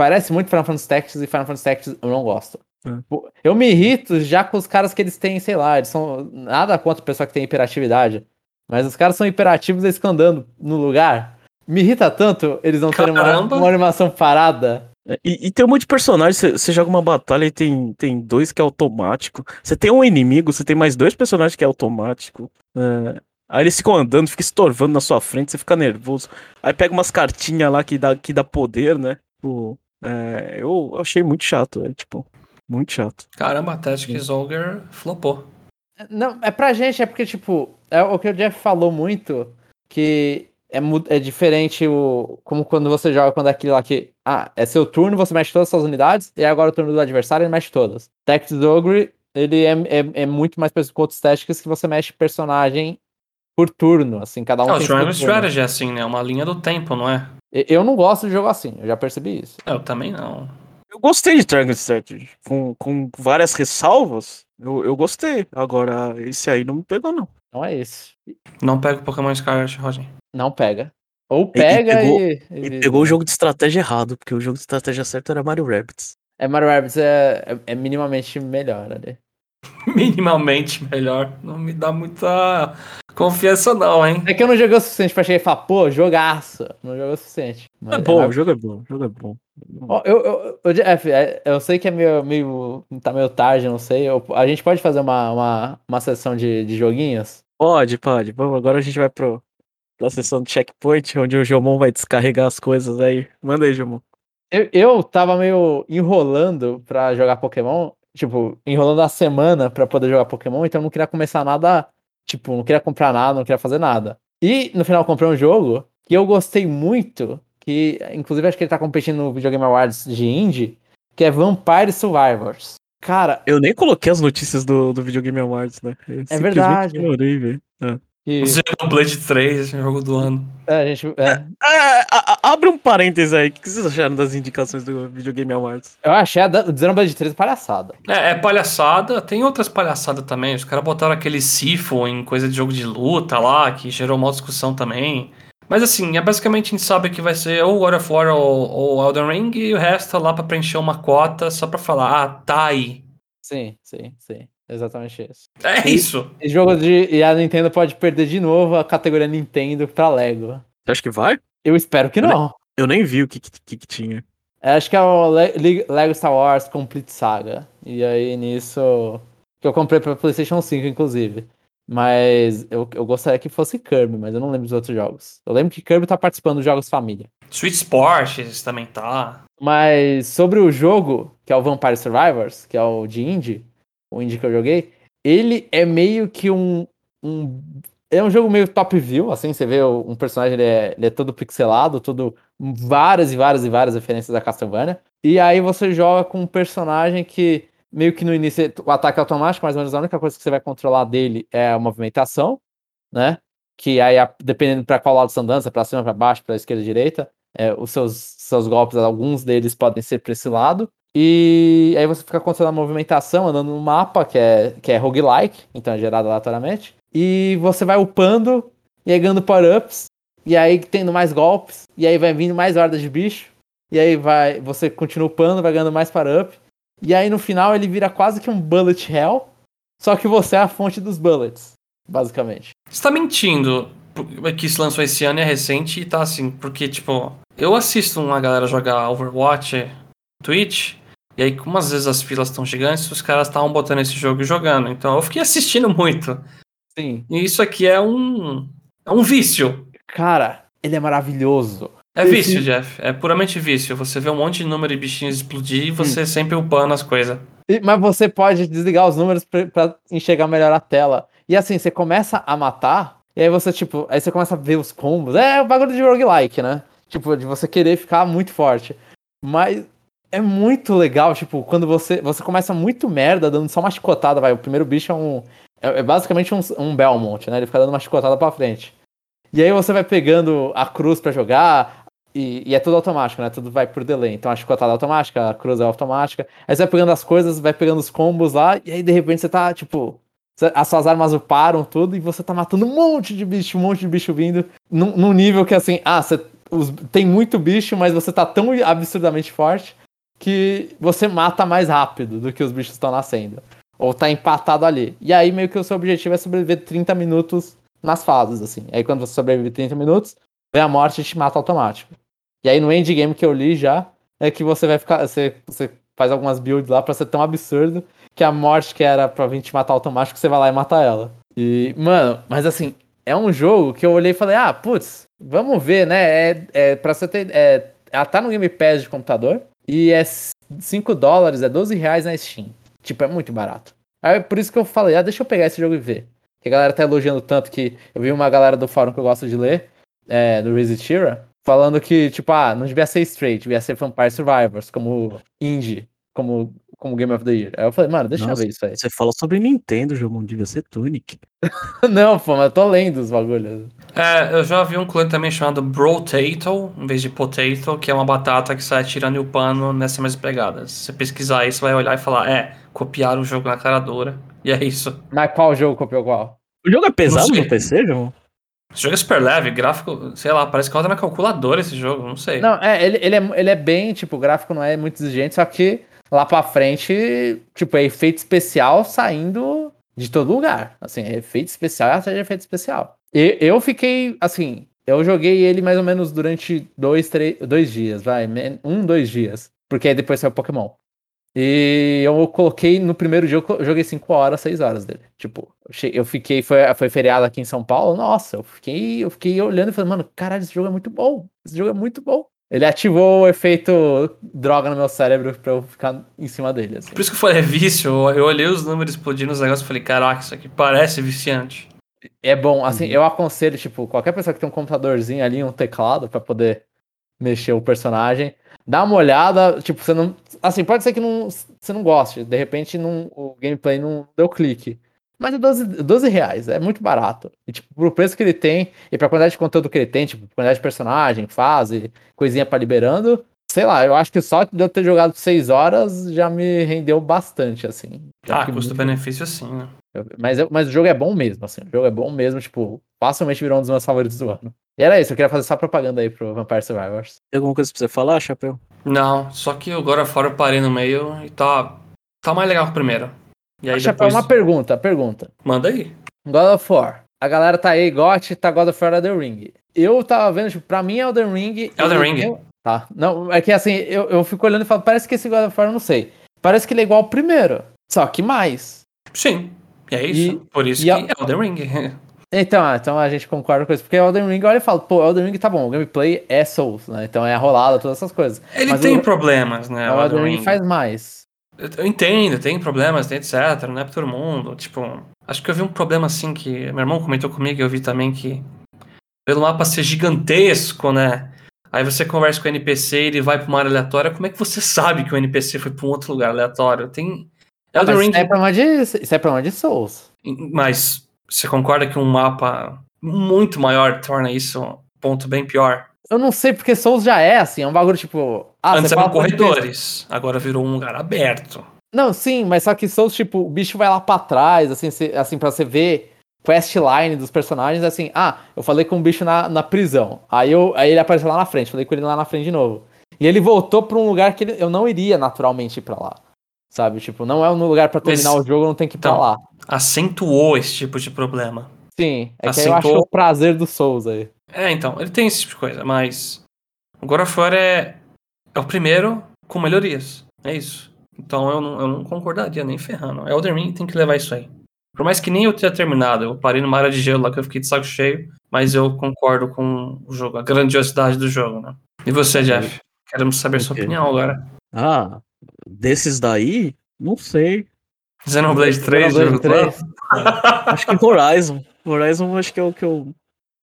Parece muito Final Fantasy Tactics e Final Fantasy Tactics eu não gosto. Pô, Eu me irrito já com os caras que eles têm, sei lá, eles são nada contra o pessoal que tem hiperatividade. Mas os caras são hiperativos, eles ficam andando no lugar. Me irrita tanto eles não terem uma, Caramba. uma animação parada. É, E, e tem um monte de personagens. Você, joga uma batalha e tem, tem dois que é automático. Você tem um inimigo, você tem mais dois personagens que é automático. É, aí eles ficam andando, fica estorvando na sua frente, você fica nervoso. Aí pega umas cartinhas lá que dá, que dá poder, né? É, eu achei muito chato, é, tipo, muito chato. Caramba, Tactics Ogre flopou. Não, é pra gente, é porque, tipo, é o que o Jeff falou muito, que é, é diferente o. Como quando você joga quando é aquilo lá que. Ah, é seu turno, você mexe todas as suas unidades, e agora o turno do adversário ele mexe todas. Tactics Ogre, ele é, é, é muito mais parecido com outros táticos que você mexe personagem por turno, assim, cada um Ah, o tem turno. Strategy é assim, né? Uma linha do tempo, não é? Eu não gosto de jogo assim, eu já percebi isso. Eu também não. Eu gostei de Dragon Strategy, com, com várias ressalvas. Eu, eu gostei. Agora, esse aí não me pegou, não. Não é esse. Não pega o Pokémon Scarlet, Roger. Não pega. Ou pega pegou- e. E pegou o jogo de estratégia errado, porque o jogo de estratégia certo era Mario Rabbids. É, Mario Rabbids é, é, é minimamente melhor ali. minimamente melhor. Não me dá muita confiança, não, hein? É que eu não joguei o suficiente pra chegar e falar, pô, jogaço. Não joguei o suficiente. É bom, o jogo é bom, o jogo é bom. Ó, Eu, eu, eu, Jeff, é, eu sei que é meio, meio. tá meio tarde, não sei. eu- a gente pode fazer uma, uma, uma sessão de, de joguinhos? Pode, pode. Vamos, agora a gente vai pro, pra sessão de checkpoint, onde o Jomon vai descarregar as coisas aí. Manda aí, Jomon. Eu, eu tava meio enrolando pra jogar Pokémon, tipo, enrolando a semana pra poder jogar Pokémon, então eu não queria começar nada, tipo, não queria comprar nada, não queria fazer nada. E no final eu comprei um jogo que eu gostei muito, que inclusive acho que ele tá competindo no Video Game Awards de Indie, que é Vampire Survivors. Cara, Eu nem coloquei as notícias do, do Videogame Awards, né? Eu simplesmente verdade. ignorei, velho. É. que, Xenoblade 3, jogo do ano. é, a gente, é, Ah, a- a- abre um parênteses aí. O que vocês acharam das indicações do Videogame Awards? eu achei a da- o Xenoblade 3 palhaçada. É, é palhaçada, tem outras palhaçadas também. Os caras botaram aquele Sifo em coisa de jogo de luta lá, que gerou uma discussão também. Mas assim, é basicamente a gente sabe que vai ser ou God of War ou, ou Elden Ring e o resto lá pra preencher uma cota só pra falar, ah, tá aí. Sim, sim, sim. Exatamente isso. É E- isso. E jogo de. E a Nintendo pode perder de novo a categoria Nintendo pra Lego. Você acha que vai? Eu espero que Eu nem- não. Eu nem vi o que, que, que tinha. Eu Acho que é o Le- Lego Star Wars Complete Saga. E aí nisso. Que eu comprei pra PlayStation 5, inclusive. Mas eu, eu gostaria que fosse Kirby, mas eu não lembro dos outros jogos. Eu lembro que Kirby tá participando dos jogos família. Sweet Sports também tá. Mas sobre o jogo, que é o Vampire Survivors, que é o de indie, o indie que eu joguei, ele é meio que um. um é um jogo meio top view, assim, você vê um personagem, ele é, ele é todo pixelado, tudo. várias e várias e várias referências da Castlevania. E aí você joga com um personagem que meio que no início o ataque é automático, mas a única coisa que você vai controlar dele é a movimentação, né? Que aí, dependendo para qual lado você tá se é pra cima, pra baixo, pra esquerda, direita, é, os seus, seus golpes, alguns deles podem ser pra esse lado. E aí você fica controlando a movimentação, andando no mapa, que é, que é roguelike, então é gerado aleatoriamente. E você vai upando, e aí ganhando power-ups, e aí tendo mais golpes, e aí vai vindo mais hordas de bicho. E aí vai, você continua upando, vai ganhando mais power-up. E aí no final ele vira quase que um bullet hell, só que você é a fonte dos bullets, basicamente. Você tá mentindo que isso lançou esse ano é recente e tá assim, porque, tipo, eu assisto uma galera jogar Overwatch Twitch, e aí, como às vezes as filas estão gigantes, os caras estavam botando esse jogo e jogando. Então eu fiquei assistindo muito. Sim. E isso aqui é um. É um vício. Cara, ele é maravilhoso. É Esse- vício, Jeff. É puramente vício. Você vê um monte de número de bichinhos explodir e você sempre upando as coisas. Mas você pode desligar os números pra enxergar melhor a tela. E assim, você começa a matar, e aí você, tipo, aí você começa a ver os combos. É o bagulho de roguelike, né? Tipo, de você querer ficar muito forte. Mas é muito legal, tipo, quando você, você começa muito merda, dando só uma chicotada, vai. O primeiro bicho é um. É, é basicamente um, um Belmont, né? Ele fica dando uma chicotada pra frente. E aí você vai pegando a cruz pra jogar, e, e é tudo automático, né? Tudo vai por delay. Então a chicotada é automática, a cruz é automática. Aí você vai pegando as coisas, vai pegando os combos lá, e aí de repente você tá, tipo. As suas armas uparam tudo e você tá matando um monte de bicho, um monte de bicho vindo. Num, num nível que assim, ah, você, os- tem muito bicho, mas você tá tão absurdamente forte que você mata mais rápido do que os bichos estão nascendo. Ou tá empatado ali. E aí meio que o seu objetivo é sobreviver 30 minutos nas fases, assim. Aí quando você sobrevive 30 minutos, vem a morte e te mata automático. E aí no endgame que eu li já, é que você vai ficar. Você, você faz algumas builds lá pra ser tão absurdo que a morte que era pra vir te matar automático, você vai lá e mata ela. E, mano, mas assim, é um jogo que eu olhei e falei, ah, putz, vamos ver, né? É, é pra você ter. É, ela tá no Game Pass de computador e é 5 dólares, é 12 reais na Steam. Tipo, é muito barato. Aí é por isso que eu falei, ah, deixa eu pegar esse jogo e ver. Que a galera tá elogiando tanto que eu vi uma galera do fórum que eu gosto de ler, é, do Resistira, falando que, tipo, ah, não devia ser straight, devia ser Vampire Survivors, como indie, como, como Game of the Year. Aí eu falei, mano, deixa Nossa, eu ver isso aí. Você fala sobre Nintendo, Jomon, devia ser Tunic. não, pô, mas eu tô lendo os bagulhos. É, eu já vi um clã também chamado Brotato, em vez de Potato, que é uma batata que sai atirando e upando nessa mesma pegada. Se você pesquisar isso, vai olhar e falar, é, copiaram o jogo na cara dura. E é isso. Mas qual jogo copiou qual? O jogo é pesado no PC, Jomon? Esse jogo é super leve, gráfico, sei lá, parece que roda na calculadora esse jogo, não sei. Não, é, ele, ele, é, ele é bem, tipo, o gráfico não é muito exigente, só que lá pra frente, tipo, é efeito especial saindo de todo lugar. Assim, é efeito especial atrás de efeito especial. E eu fiquei, assim, eu joguei ele mais ou menos durante dois, três, dois dias, vai, um, dois dias. Porque aí depois saiu Pokémon. E eu coloquei no primeiro dia, eu joguei 5 horas, 6 horas dele. Tipo, eu fiquei, foi, foi feriado aqui em São Paulo, nossa, eu fiquei, eu fiquei olhando e falando, mano, caralho, esse jogo é muito bom. Esse jogo é muito bom. Ele ativou o efeito droga no meu cérebro pra eu ficar em cima dele. Assim. Por isso que eu falei, é vício. Eu olhei os números explodindo nos negócios e falei, caraca, isso aqui parece viciante. É bom, assim, uhum. eu aconselho, tipo, qualquer pessoa que tem um computadorzinho ali, um teclado para poder mexer o personagem, dá uma olhada, tipo, você não. Assim, pode ser que não, você não goste, de repente não, o gameplay não deu clique. Mas é 12, 12 reais, é muito barato. E, tipo, pro preço que ele tem, e pra quantidade de conteúdo que ele tem, tipo, quantidade de personagem, fase, coisinha pra liberando, sei lá, eu acho que só de eu ter jogado 6 horas já me rendeu bastante, assim. Ah, custo-benefício sim, né? Mas, mas o jogo é bom mesmo, assim. O jogo é bom mesmo, tipo, facilmente virou um dos meus favoritos do ano. E era isso, eu queria fazer só propaganda aí pro Vampire Survivors. Tem alguma coisa pra você falar, Chapéu? Não, só que agora fora eu parei no meio e tá, tá mais legal que o primeiro. E aí Chapéu, depois... uma pergunta, pergunta. Manda aí. God of War. A galera tá aí, GOT, tá God of War Elden Ring. Eu tava vendo, tipo, pra mim Elden Ring... Elden Ring. Tá, não, é que assim, eu, eu fico olhando e falo, parece que esse God of War eu não sei. Parece que ele é igual ao primeiro, só que mais. Sim, é isso. E, Por isso que a... Elden Ring. Então, ah, então a gente concorda com isso. Porque Elden Ring, olha e fala, pô, Elden Ring tá bom, o gameplay é Souls, né? Então é rolada, todas essas coisas. Ele Mas tem o, problemas, né? O Elden Ring, Ring faz mais. Eu entendo, tem problemas, tem etc, não é pra todo mundo. Tipo, acho que eu vi um problema assim que meu irmão comentou comigo e eu vi também que pelo mapa ser gigantesco, né? Aí você conversa com o NPC e ele vai pra uma área aleatória, como é que você sabe que o NPC foi pra um outro lugar aleatório? Tem. Elden Ring... Isso é problema de, isso é problema de Souls. Mas você concorda que um mapa muito maior torna isso um ponto bem pior? Eu não sei, porque Souls já é assim, é um bagulho tipo. Ah, Antes eram corredores, agora virou um lugar aberto. Não, sim, mas só que Souls, tipo, o bicho vai lá pra trás, assim, assim pra você ver questline dos personagens, assim, ah, eu falei com o bicho na, na prisão. Aí, eu, aí ele apareceu lá na frente, falei com ele lá na frente de novo. E ele voltou pra um lugar que ele, eu não iria naturalmente ir pra lá. Sabe? Tipo, não é um lugar para terminar Mas, o jogo, não tem que ir então, pra lá. Acentuou esse tipo de problema. Sim, é acentuou... que eu acho o prazer do Souls aí. É, então, ele tem esse tipo de coisa, mas of War é, é o primeiro com melhorias. É isso. Então eu não, eu não concordaria nem ferrando. Elden Ring tem que levar isso aí. Por mais que nem eu tenha terminado, eu parei numa área de gelo lá que eu fiquei de saco cheio, mas eu concordo com o jogo, a grandiosidade do jogo, né? E você, Jeff? Queremos saber sua opinião agora. Ah, desses daí, não sei. Xenoblade 3, Xenoblade 3. acho que Horizon. Horizon acho que é o que eu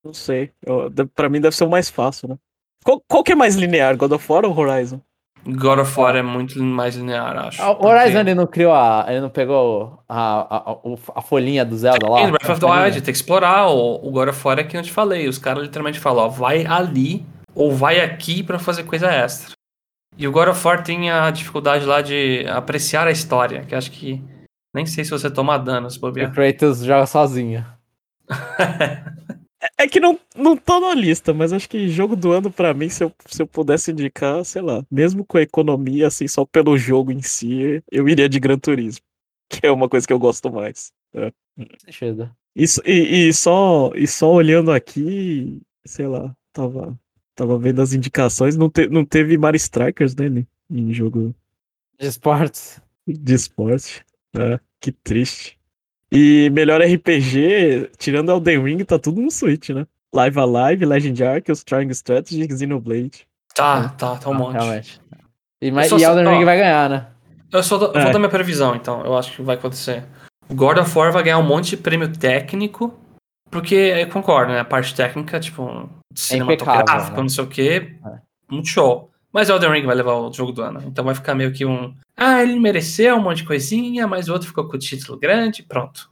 não sei. Eu, pra mim deve ser o mais fácil, né? Qual, qual que é mais linear, God of War ou Horizon? God of War é muito mais linear, acho. O Horizon porque... ele não criou a. Ele não pegou a, a, a, a folhinha do Zelda lá? Tem Breath of the Wild, tem que explorar. O, o God of War é que eu te falei. Os caras literalmente falam, ó, vai ali ou vai aqui para fazer coisa extra. E o God of War tem a dificuldade lá de apreciar a história, que acho que nem sei se você toma dano se bobear. O Kratos joga sozinho. é que não, não tá na lista, mas acho que jogo do ano para mim, se eu, se eu pudesse indicar, sei lá, mesmo com a economia, assim, só pelo jogo em si, eu iria de Gran Turismo, que é uma coisa que eu gosto mais. É. Isso, e, e, só, e só olhando aqui, sei lá, tava Tava vendo as indicações, não, te, não teve Mario Strikers, né, em jogo... De esportes. De esporte, é, que triste. E melhor RPG, tirando Elden Ring, tá tudo no Switch, né? Live Alive, Legend Arceus, Trying Strategy e Xenoblade. Tá, é. tá, tá um ah, monte. Realmente. E, mas, e Elden Ring vai ganhar, né? Eu só do, é. vou dar minha previsão, então. Eu acho que vai acontecer. O God of War vai ganhar um monte de prêmio técnico, porque eu concordo, né? A parte técnica, tipo, cinematográfico, é né? não sei o quê. É. Muito show. Mas Elden Ring vai levar o jogo do ano. Então vai ficar meio que um. Ah, ele mereceu um monte de coisinha, mas o outro ficou com o título grande, pronto.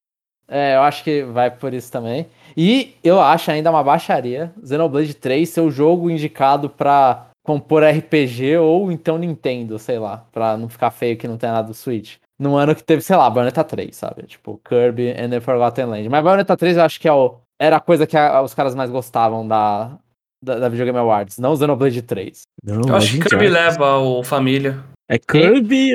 É, eu acho que vai por isso também. E eu acho ainda uma baixaria Xenoblade 3 ser o jogo indicado pra compor RPG ou então Nintendo, sei lá, pra não ficar feio que não tem nada do Switch. No ano que teve, sei lá, Bayonetta 3, sabe? Tipo, Kirby and the Forgotten Land. Mas Bayonetta 3 eu acho que é o, era a coisa que a, os caras mais gostavam da, da, da Video Game Awards, não o Xenoblade 3. Não, eu acho que Kirby leva o Família. É Kirby.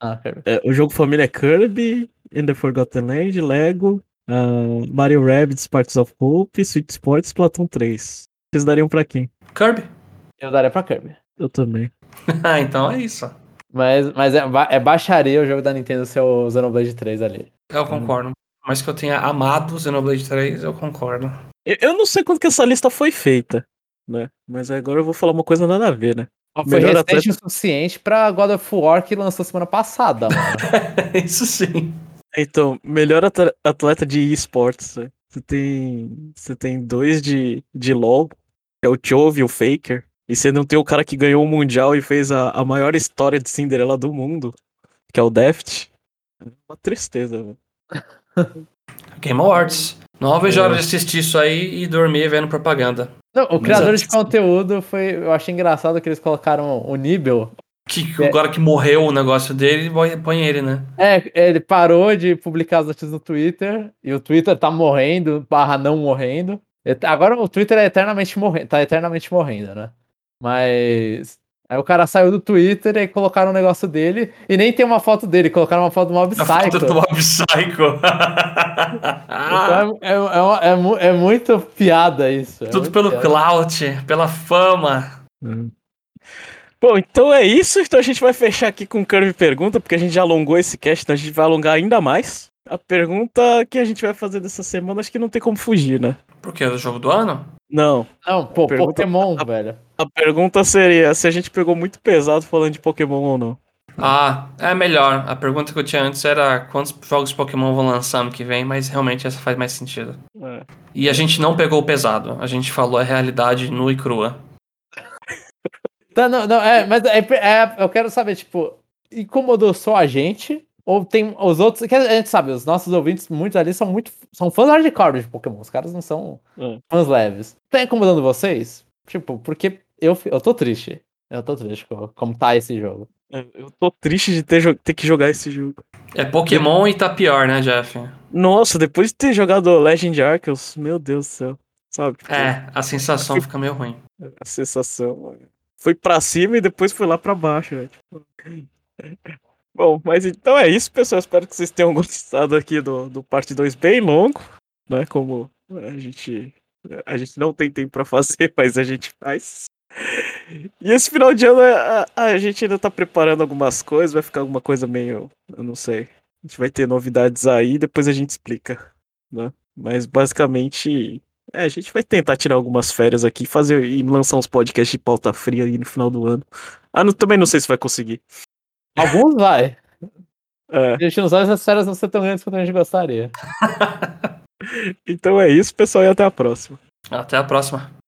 Ah, Kirby. é, o jogo família é Kirby, In the Forgotten Land, Lego, ah, Mario Rabbids Sparks of Hope, Sweet Sports, Splatoon 3. Vocês dariam pra quem? Kirby. Eu daria pra Kirby. Eu também. Ah, então é isso. Mas, mas é, é baixaria o jogo da Nintendo ser o Xenoblade 3 ali. Eu concordo. Mas que eu tenha amado Xenoblade 3, eu concordo. Eu, não sei quando que essa lista foi feita, né? Mas agora eu vou falar uma coisa nada a ver, né? Ó, Foi Melhor recente o suficiente pra God of War que lançou semana passada, mano. isso sim. Então, melhor atleta de esportes. né? Você tem, você tem dois de, de LoL, que é o Chove e o Faker. E você não tem o cara que ganhou o Mundial e fez a, a maior história de Cinderela do mundo, que é o Deft. É uma tristeza, velho. Game Awards. Não vejo É. hora de assistir isso aí e dormir vendo propaganda. Não, o criador de Exato. conteúdo foi. Eu achei engraçado que eles colocaram o nível. Que É. agora que morreu o negócio dele, põe- põe ele, né? É, ele parou de publicar as notícias no Twitter e o Twitter tá morrendo, barra não morrendo. Agora o Twitter é eternamente morrendo, tá eternamente morrendo, né? Mas. Aí o cara saiu do Twitter e colocaram um negócio dele e nem tem uma foto dele, colocaram uma foto do Mob A foto Psycho. do Mob Psycho. Então é, é, é, é mu- é muito piada isso. é Tudo pelo piada. clout, pela fama. Bom, então é isso. Então a gente vai fechar aqui com o Curve Pergunta, porque a gente já alongou esse cast, então a gente vai alongar ainda mais. A pergunta que a gente vai fazer dessa semana, acho que não tem como fugir, né? Por quê? Do jogo do ano? Não. Não, pô, Pergunta- Pokémon, velho. A pergunta seria se a gente pegou muito pesado falando de Pokémon ou não. Ah, é melhor. A pergunta que eu tinha antes era quantos jogos de Pokémon vão lançar ano que vem, mas realmente essa faz mais sentido. É. E a gente não pegou o pesado. A gente falou a realidade nua e crua. Tá, não, não, é, mas é, é- eu quero saber, tipo, incomodou só a gente? Ou tem os outros. Que a gente sabe, os nossos ouvintes, muitos ali são muito. São fãs hardcore de Pokémon. Os caras não são É. fãs leves. Tá incomodando vocês? Tipo, porque eu, eu tô triste. Eu tô triste com como tá esse jogo. É, Eu tô triste de ter, ter que jogar esse jogo. É Pokémon e tá pior, né, Jeff? Nossa, depois de ter jogado Legend Arceus, meu Deus do céu. Sabe? tipo, É, a sensação fica meio ruim. A sensação. mano. Foi pra cima e depois foi lá pra baixo, né? Tipo... Bom, mas então é isso, pessoal. Espero que vocês tenham gostado aqui do, do parte 2 bem longo, né? Como a gente, a gente não tem tempo pra fazer, mas a gente faz. E esse final de ano a, a gente ainda tá preparando algumas coisas, vai ficar alguma coisa meio. Eu não sei. A gente vai ter novidades aí, depois a gente explica, né? Mas basicamente é, a gente vai tentar tirar algumas férias aqui, fazer e lançar uns podcasts de pauta fria aí no final do ano. Ah, não- também não sei se vai conseguir. Alguns vai. É, A gente não sabe se as férias vão ser tão grandes quanto a gente gostaria. então é isso, pessoal, e até a próxima. Até a próxima.